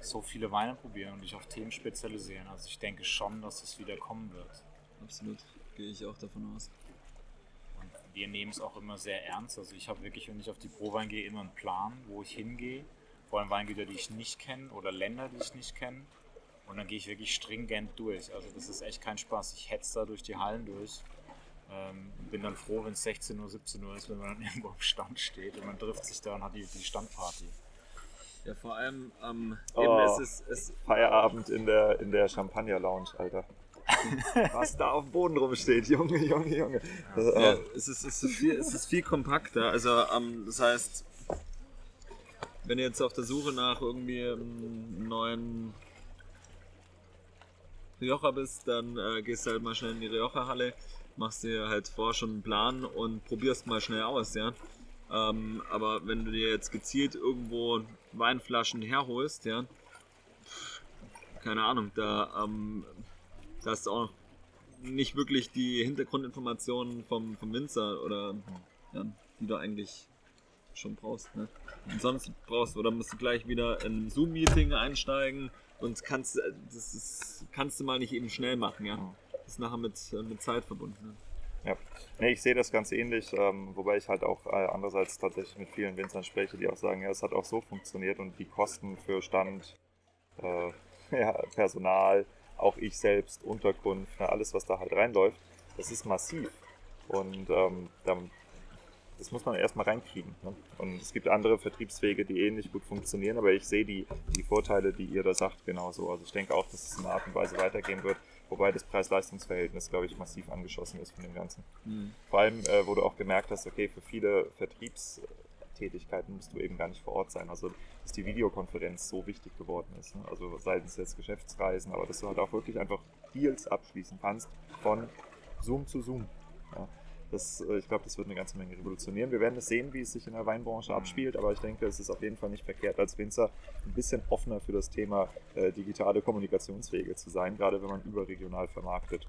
so viele Weine probieren und dich auf Themen spezialisieren. Also ich denke schon, dass es wieder kommen wird. Absolut. Gehe ich auch davon aus. Und wir nehmen es auch immer sehr ernst. Also ich habe wirklich, wenn ich auf die Prowein gehe, immer einen Plan, wo ich hingehe. Vor allem Weingüter, die ich nicht kenne oder Länder, die ich nicht kenne. Und dann gehe ich wirklich stringent durch. Also das ist echt kein Spaß. Ich hetze da durch die Hallen durch. Ähm, bin dann froh, wenn es 16 Uhr, 17 Uhr ist, wenn man dann [laughs] irgendwo am Stand steht und man trifft sich da und hat die, die Standparty. Ja, vor allem ähm, Oh. es ist, es, Feierabend in der, in der Champagner Lounge, Alter. [laughs] Was da auf dem Boden rumsteht, Junge, Junge, Junge. Das, ja, äh, es, ist, es, ist viel, es ist viel kompakter. Also, ähm, das heißt, wenn du jetzt auf der Suche nach irgendwie einem neuen Rioja bist, dann äh, gehst du halt mal schnell in die Rioja-Halle, machst dir halt vor schon einen Plan und probierst mal schnell aus, ja. Ähm, aber wenn du dir jetzt gezielt irgendwo Weinflaschen herholst, ja, keine Ahnung, da, ähm, da hast du auch nicht wirklich die Hintergrundinformationen vom, vom Winzer oder ja, die du eigentlich schon brauchst. Ne? Und sonst brauchst du oder musst du gleich wieder in ein Zoom-Meeting einsteigen und kannst äh, das ist, kannst du mal nicht eben schnell machen, ja. Das ist nachher mit, äh, mit Zeit verbunden. Ne? Ja, nee, ich sehe das ganz ähnlich, ähm, wobei ich halt auch äh, andererseits tatsächlich mit vielen Winzern spreche, die auch sagen, ja, es hat auch so funktioniert und die Kosten für Stand, äh, [laughs] ja, Personal, auch ich selbst, Unterkunft, ne, alles, was da halt reinläuft, das ist massiv. Und ähm, dann, das muss man erstmal reinkriegen. Ne? Und es gibt andere Vertriebswege, die ähnlich gut funktionieren, aber ich sehe die, die Vorteile, die ihr da sagt, genauso. Also ich denke auch, dass es in einer Art und Weise weitergehen wird, wobei das Preis-Leistungs-Verhältnis, glaube ich, massiv angeschossen ist von dem Ganzen. Vor allem, äh, wo du auch gemerkt hast, okay, für viele Vertriebstätigkeiten musst du eben gar nicht vor Ort sein. Also, dass die Videokonferenz so wichtig geworden ist. Ne? Also, seitens jetzt Geschäftsreisen, aber dass du halt auch wirklich einfach Deals abschließen kannst von Zoom zu Zoom. Ja? Das, äh, ich glaube, das wird eine ganze Menge revolutionieren. Wir werden es sehen, wie es sich in der Weinbranche abspielt, aber ich denke, es ist auf jeden Fall nicht verkehrt, als Winzer ein bisschen offener für das Thema äh, digitale Kommunikationswege zu sein, gerade wenn man überregional vermarktet.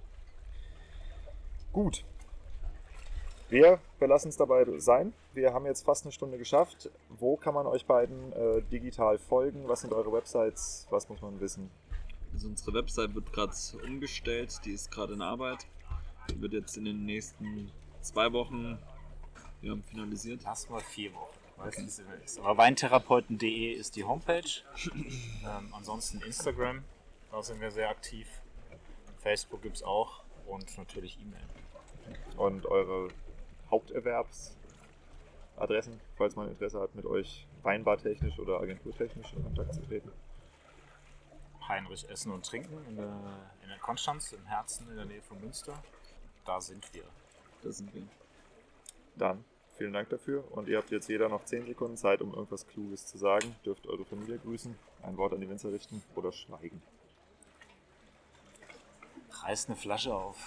Gut. Wir belassen es dabei sein. Wir haben jetzt fast eine Stunde geschafft. Wo kann man euch beiden äh, digital folgen? Was sind eure Websites? Was muss man wissen? Also unsere Website wird gerade umgestellt, die ist gerade in Arbeit. Die wird jetzt in den nächsten zwei Wochen ja, finalisiert. Lass mal vier Wochen. Ich weiß, wie es immer ist. Aber weintherapeuten.de ist die Homepage. ähm, ansonsten Instagram, da sind wir sehr aktiv. Facebook gibt es auch und natürlich E-Mail. Und eure Haupterwerbsadressen, falls man Interesse hat, mit euch weinbartechnisch oder agenturtechnisch in Kontakt zu treten. Heinrich Essen und Trinken in der, in der Konstanz, im Herzen in der Nähe von Münster. Da sind wir. Da sind wir. Dann vielen Dank dafür und ihr habt jetzt jeder noch 10 Sekunden Zeit, um irgendwas Kluges zu sagen. Dürft eure Familie grüßen, ein Wort an die Winzer richten oder schweigen. Reißt eine Flasche auf.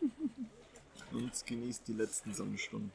[laughs] Und genießt die letzten Sonnenstunden.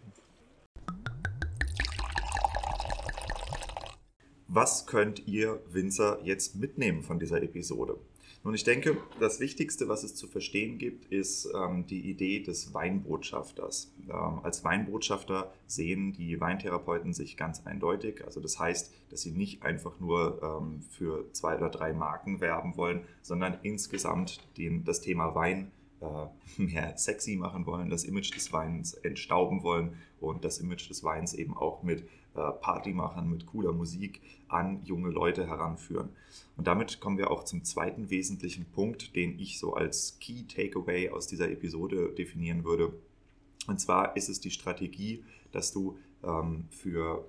Was könnt ihr Winzer jetzt mitnehmen von dieser Episode? Nun, ich denke, das Wichtigste, was es zu verstehen gibt, ist ähm, die Idee des Weinbotschafters. Ähm, als Weinbotschafter sehen die Weintherapeuten sich ganz eindeutig. Also das heißt, dass sie nicht einfach nur ähm, für zwei oder drei Marken werben wollen, sondern insgesamt den, das Thema Wein äh, [laughs] mehr sexy machen wollen, das Image des Weins entstauben wollen und das Image des Weins eben auch mit Partymachern, mit cooler Musik an junge Leute heranführen. Und damit kommen wir auch zum zweiten wesentlichen Punkt, den ich so als Key Takeaway aus dieser Episode definieren würde. Und zwar ist es die Strategie, dass du ähm, für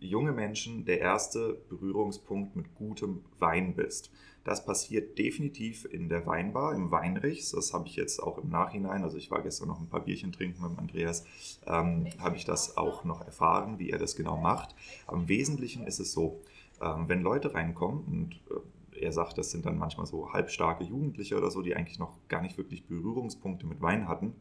junge Menschen der erste Berührungspunkt mit gutem Wein bist. Das passiert definitiv in der Weinbar, im Weinrichs. Das habe ich jetzt auch im Nachhinein, also ich war gestern noch ein paar Bierchen trinken mit Andreas, ähm, habe ich das auch noch erfahren, wie er das genau macht. Am Wesentlichen ist es so, ähm, wenn Leute reinkommen und äh, er sagt, das sind dann manchmal so halbstarke Jugendliche oder so, die eigentlich noch gar nicht wirklich Berührungspunkte mit Wein hatten,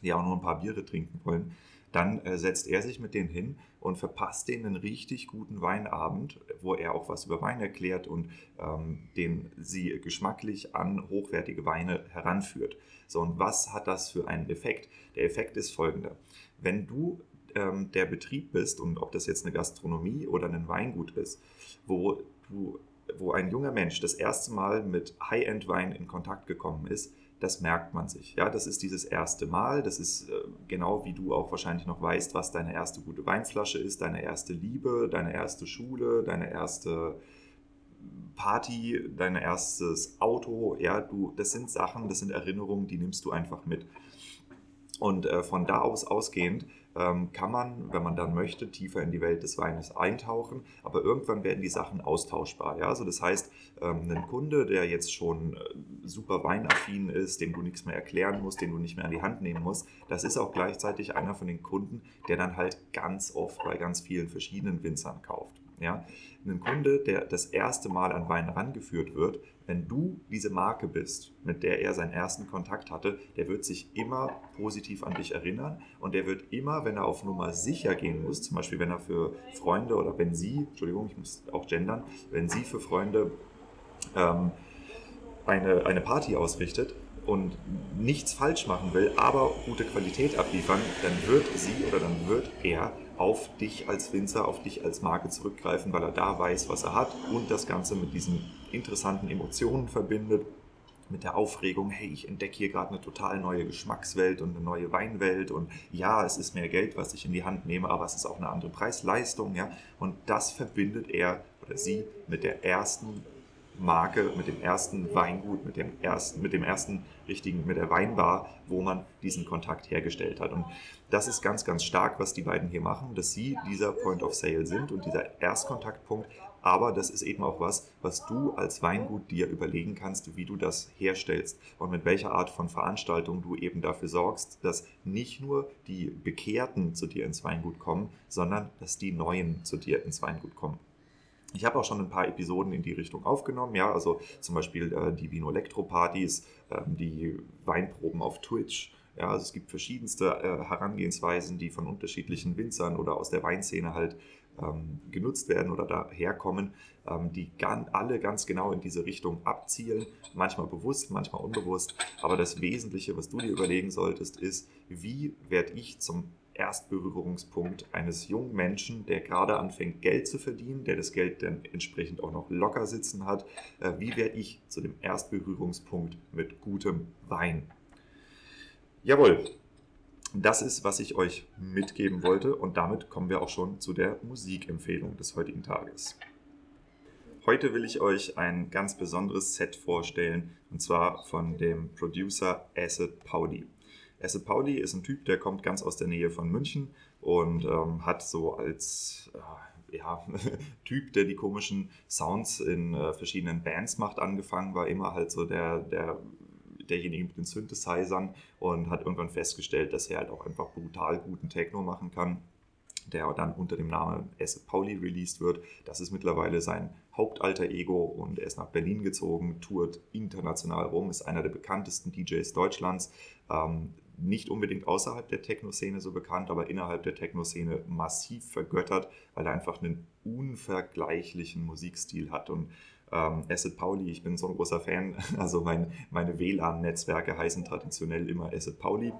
die auch nur ein paar Biere trinken wollen, dann äh, setzt er sich mit denen hin und verpasst denen einen richtig guten Weinabend, wo er auch was über Wein erklärt und ähm, den sie geschmacklich an hochwertige Weine heranführt. So, und was hat das für einen Effekt? Der Effekt ist folgender. Wenn du ähm, der Betrieb bist, und ob das jetzt eine Gastronomie oder ein Weingut ist, wo du wo ein junger Mensch das erste Mal mit High-End-Wein in Kontakt gekommen ist, das merkt man sich. Ja, das ist dieses erste Mal. Das ist äh, genau wie du auch wahrscheinlich noch weißt, was deine erste gute Weinflasche ist, deine erste Liebe, deine erste Schule, deine erste Party, dein erstes Auto. Ja, du, das sind Sachen, das sind Erinnerungen, die nimmst du einfach mit. Und äh, von da aus ausgehend kann man, wenn man dann möchte, tiefer in die Welt des Weines eintauchen. Aber irgendwann werden die Sachen austauschbar. Ja? Also das heißt, ähm, ein Kunde, der jetzt schon äh, super weinaffin ist, dem du nichts mehr erklären musst, den du nicht mehr an die Hand nehmen musst, das ist auch gleichzeitig einer von den Kunden, der dann halt ganz oft bei ganz vielen verschiedenen Winzern kauft. Ja? Ein Kunde, der das erste Mal an Wein rangeführt wird, wenn du diese Marke bist, mit der er seinen ersten Kontakt hatte, der wird sich immer positiv an dich erinnern und der wird immer, wenn er auf Nummer sicher gehen muss, zum Beispiel wenn er für Freunde oder wenn sie, Entschuldigung, ich muss auch gendern, wenn sie für Freunde ähm, eine, eine Party ausrichtet und nichts falsch machen will, aber gute Qualität abliefern, dann wird sie oder dann wird er auf dich als Winzer, auf dich als Marke zurückgreifen, weil er da weiß, was er hat und das Ganze mit diesen interessanten Emotionen verbindet, mit der Aufregung, hey, ich entdecke hier gerade eine total neue Geschmackswelt und eine neue Weinwelt und ja, es ist mehr Geld, was ich in die Hand nehme, aber es ist auch eine andere Preis-Leistung, ja, und das verbindet er oder sie mit der ersten Marke, mit dem ersten Weingut, mit dem ersten, mit dem ersten richtigen, mit der Weinbar, wo man diesen Kontakt hergestellt hat. Und das ist ganz, ganz stark, was die beiden hier machen, dass sie dieser Point of Sale sind und dieser Erstkontaktpunkt. Aber das ist eben auch was, was du als Weingut dir überlegen kannst, wie du das herstellst und mit welcher Art von Veranstaltung du eben dafür sorgst, dass nicht nur die Bekehrten zu dir ins Weingut kommen, sondern dass die Neuen zu dir ins Weingut kommen. Ich habe auch schon ein paar Episoden in die Richtung aufgenommen, ja, also zum Beispiel äh, die Vino Elektro Partys, äh, die Weinproben auf Twitch, ja, also es gibt verschiedenste äh, Herangehensweisen, die von unterschiedlichen Winzern oder aus der Weinszene halt ähm, genutzt werden oder daherkommen, ähm, die gan alle ganz genau in diese Richtung abzielen. Manchmal bewusst, manchmal unbewusst. Aber das Wesentliche, was du dir überlegen solltest, ist, wie werde ich zum Erstberührungspunkt eines jungen Menschen, der gerade anfängt, Geld zu verdienen, der das Geld dann entsprechend auch noch locker sitzen hat. Äh, wie werde ich zu dem Erstberührungspunkt mit gutem Wein? Jawohl, das ist, was ich euch mitgeben wollte und damit kommen wir auch schon zu der Musikempfehlung des heutigen Tages. Heute will ich euch ein ganz besonderes Set vorstellen und zwar von dem Producer Acid Pauli. Acid Pauli ist ein Typ, der kommt ganz aus der Nähe von München und ähm, hat so als äh, ja, [laughs] Typ, der die komischen Sounds in äh, verschiedenen Bands macht, angefangen, war immer halt so der, der derjenige mit den Synthesizern und hat irgendwann festgestellt, dass er halt auch einfach brutal guten Techno machen kann, der dann unter dem Namen Acid Pauli released wird. Das ist mittlerweile sein Hauptalter Ego und er ist nach Berlin gezogen, tourt international rum, ist einer der bekanntesten DJs Deutschlands. Ähm, nicht unbedingt außerhalb der Techno-Szene so bekannt, aber innerhalb der Techno-Szene massiv vergöttert, weil er einfach einen unvergleichlichen Musikstil hat. Und ähm, Acid Pauli, ich bin so ein großer Fan. [laughs] Also mein, meine WLAN-Netzwerke heißen traditionell immer Acid Pauli.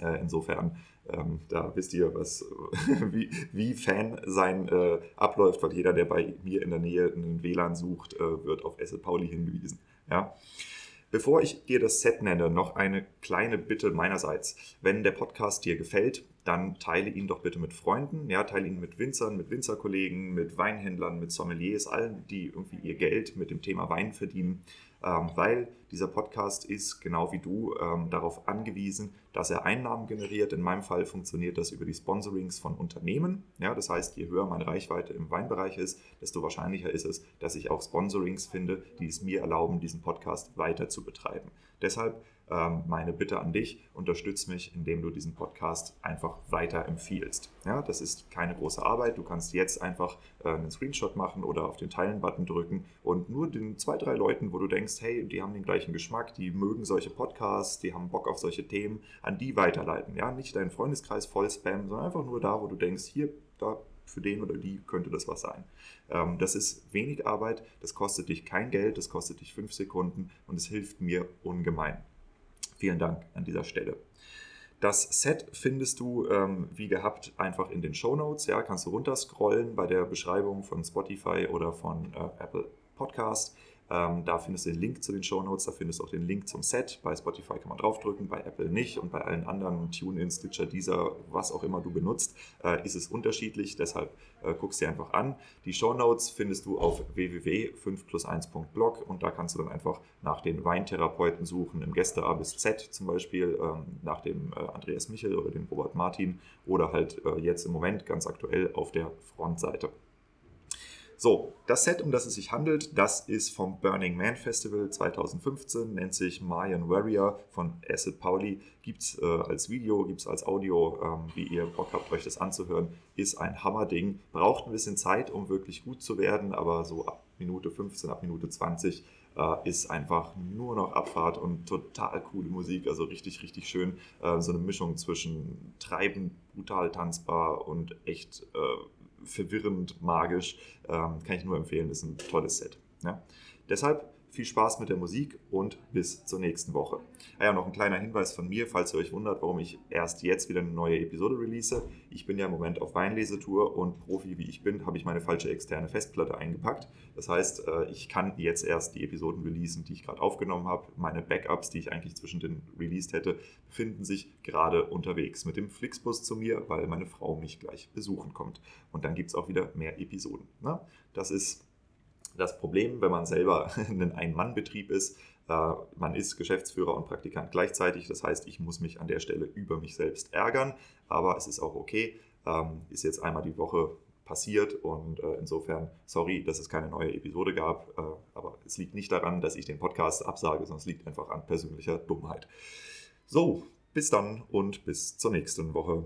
Äh, insofern, ähm, da wisst ihr, was, [laughs] wie, wie Fan sein äh, abläuft, weil jeder, der bei mir in der Nähe einen WLAN sucht, äh, wird auf Acid Pauli hingewiesen. Ja. Bevor ich dir das Set nenne, noch eine kleine Bitte meinerseits. Wenn der Podcast dir gefällt, dann teile ihn doch bitte mit Freunden, ja, teile ihn mit Winzern, mit Winzerkollegen, mit Weinhändlern, mit Sommeliers, allen, die irgendwie ihr Geld mit dem Thema Wein verdienen, weil dieser Podcast ist, genau wie du, ähm, darauf angewiesen, dass er Einnahmen generiert. In meinem Fall funktioniert das über die Sponsorings von Unternehmen. Ja, das heißt, je höher meine Reichweite im Weinbereich ist, desto wahrscheinlicher ist es, dass ich auch Sponsorings finde, die es mir erlauben, diesen Podcast weiter zu betreiben. Deshalb ähm, meine Bitte an dich, unterstütz mich, indem du diesen Podcast einfach weiter empfiehlst. Ja, das ist keine große Arbeit. Du kannst jetzt einfach äh, einen Screenshot machen oder auf den Teilen-Button drücken und nur den zwei, drei Leuten, wo du denkst, hey, die haben den gleichen Geschmack, die mögen solche Podcasts, die haben Bock auf solche Themen, an die weiterleiten. Ja, nicht deinen Freundeskreis voll spammen, sondern einfach nur da, wo du denkst, hier, da für den oder die könnte das was sein. Ähm, das ist wenig Arbeit, das kostet dich kein Geld, das kostet dich fünf Sekunden und es hilft mir ungemein. Vielen Dank an dieser Stelle. Das Set findest du ähm, wie gehabt einfach in den Show Notes. Ja, kannst du runterscrollen bei der Beschreibung von Spotify oder von äh, Apple Podcast. Ähm, da findest du den Link zu den Show Notes, da findest du auch den Link zum Set. Bei Spotify kann man draufdrücken, bei Apple nicht und bei allen anderen TuneIn, Stitcher, Deezer, was auch immer du benutzt, äh, ist es unterschiedlich. Deshalb äh, guckst dir einfach an. Die Show Notes findest du auf www.5plus1.blog und da kannst du dann einfach nach den Weintherapeuten suchen, im Gäste A bis Z zum Beispiel, ähm, nach dem äh, Andreas Michel oder dem Robert Martin oder halt äh, jetzt im Moment ganz aktuell auf der Frontseite. So, das Set, um das es sich handelt, das ist vom Burning Man Festival 2015, nennt sich Mayan Warrior von Acid Pauli. Gibt es äh, als Video, gibt es als Audio, ähm, wie ihr Bock habt, euch das anzuhören. Ist ein Hammerding. Braucht ein bisschen Zeit, um wirklich gut zu werden, aber so ab Minute 15, ab Minute 20 äh, ist einfach nur noch Abfahrt und total coole Musik. Also richtig, richtig schön. Äh, so eine Mischung zwischen treibend, brutal tanzbar und echt äh, verwirrend, magisch. Ähm, kann ich nur empfehlen, ist ein tolles Set. Ja? Deshalb viel Spaß mit der Musik und bis zur nächsten Woche. Ah ja, noch ein kleiner Hinweis von mir, falls ihr euch wundert, warum ich erst jetzt wieder eine neue Episode release. Ich bin ja im Moment auf Weinlesetour und Profi wie ich bin, habe ich meine falsche externe Festplatte eingepackt. Das heißt, äh, ich kann jetzt erst die Episoden releasen, die ich gerade aufgenommen habe. Meine Backups, die ich eigentlich zwischen den released hätte, befinden sich gerade unterwegs mit dem Flixbus zu mir, weil meine Frau mich gleich besuchen kommt. Und dann gibt es auch wieder mehr Episoden. Das ist das Problem, wenn man selber [laughs] ein Ein-Mann-Betrieb ist, äh, man ist Geschäftsführer und Praktikant gleichzeitig. Das heißt, ich muss mich an der Stelle über mich selbst ärgern, aber es ist auch okay. Ähm, ist jetzt einmal die Woche passiert und äh, insofern sorry, dass es keine neue Episode gab, äh, aber es liegt nicht daran, dass ich den Podcast absage, sondern es liegt einfach an persönlicher Dummheit. So, bis dann und bis zur nächsten Woche.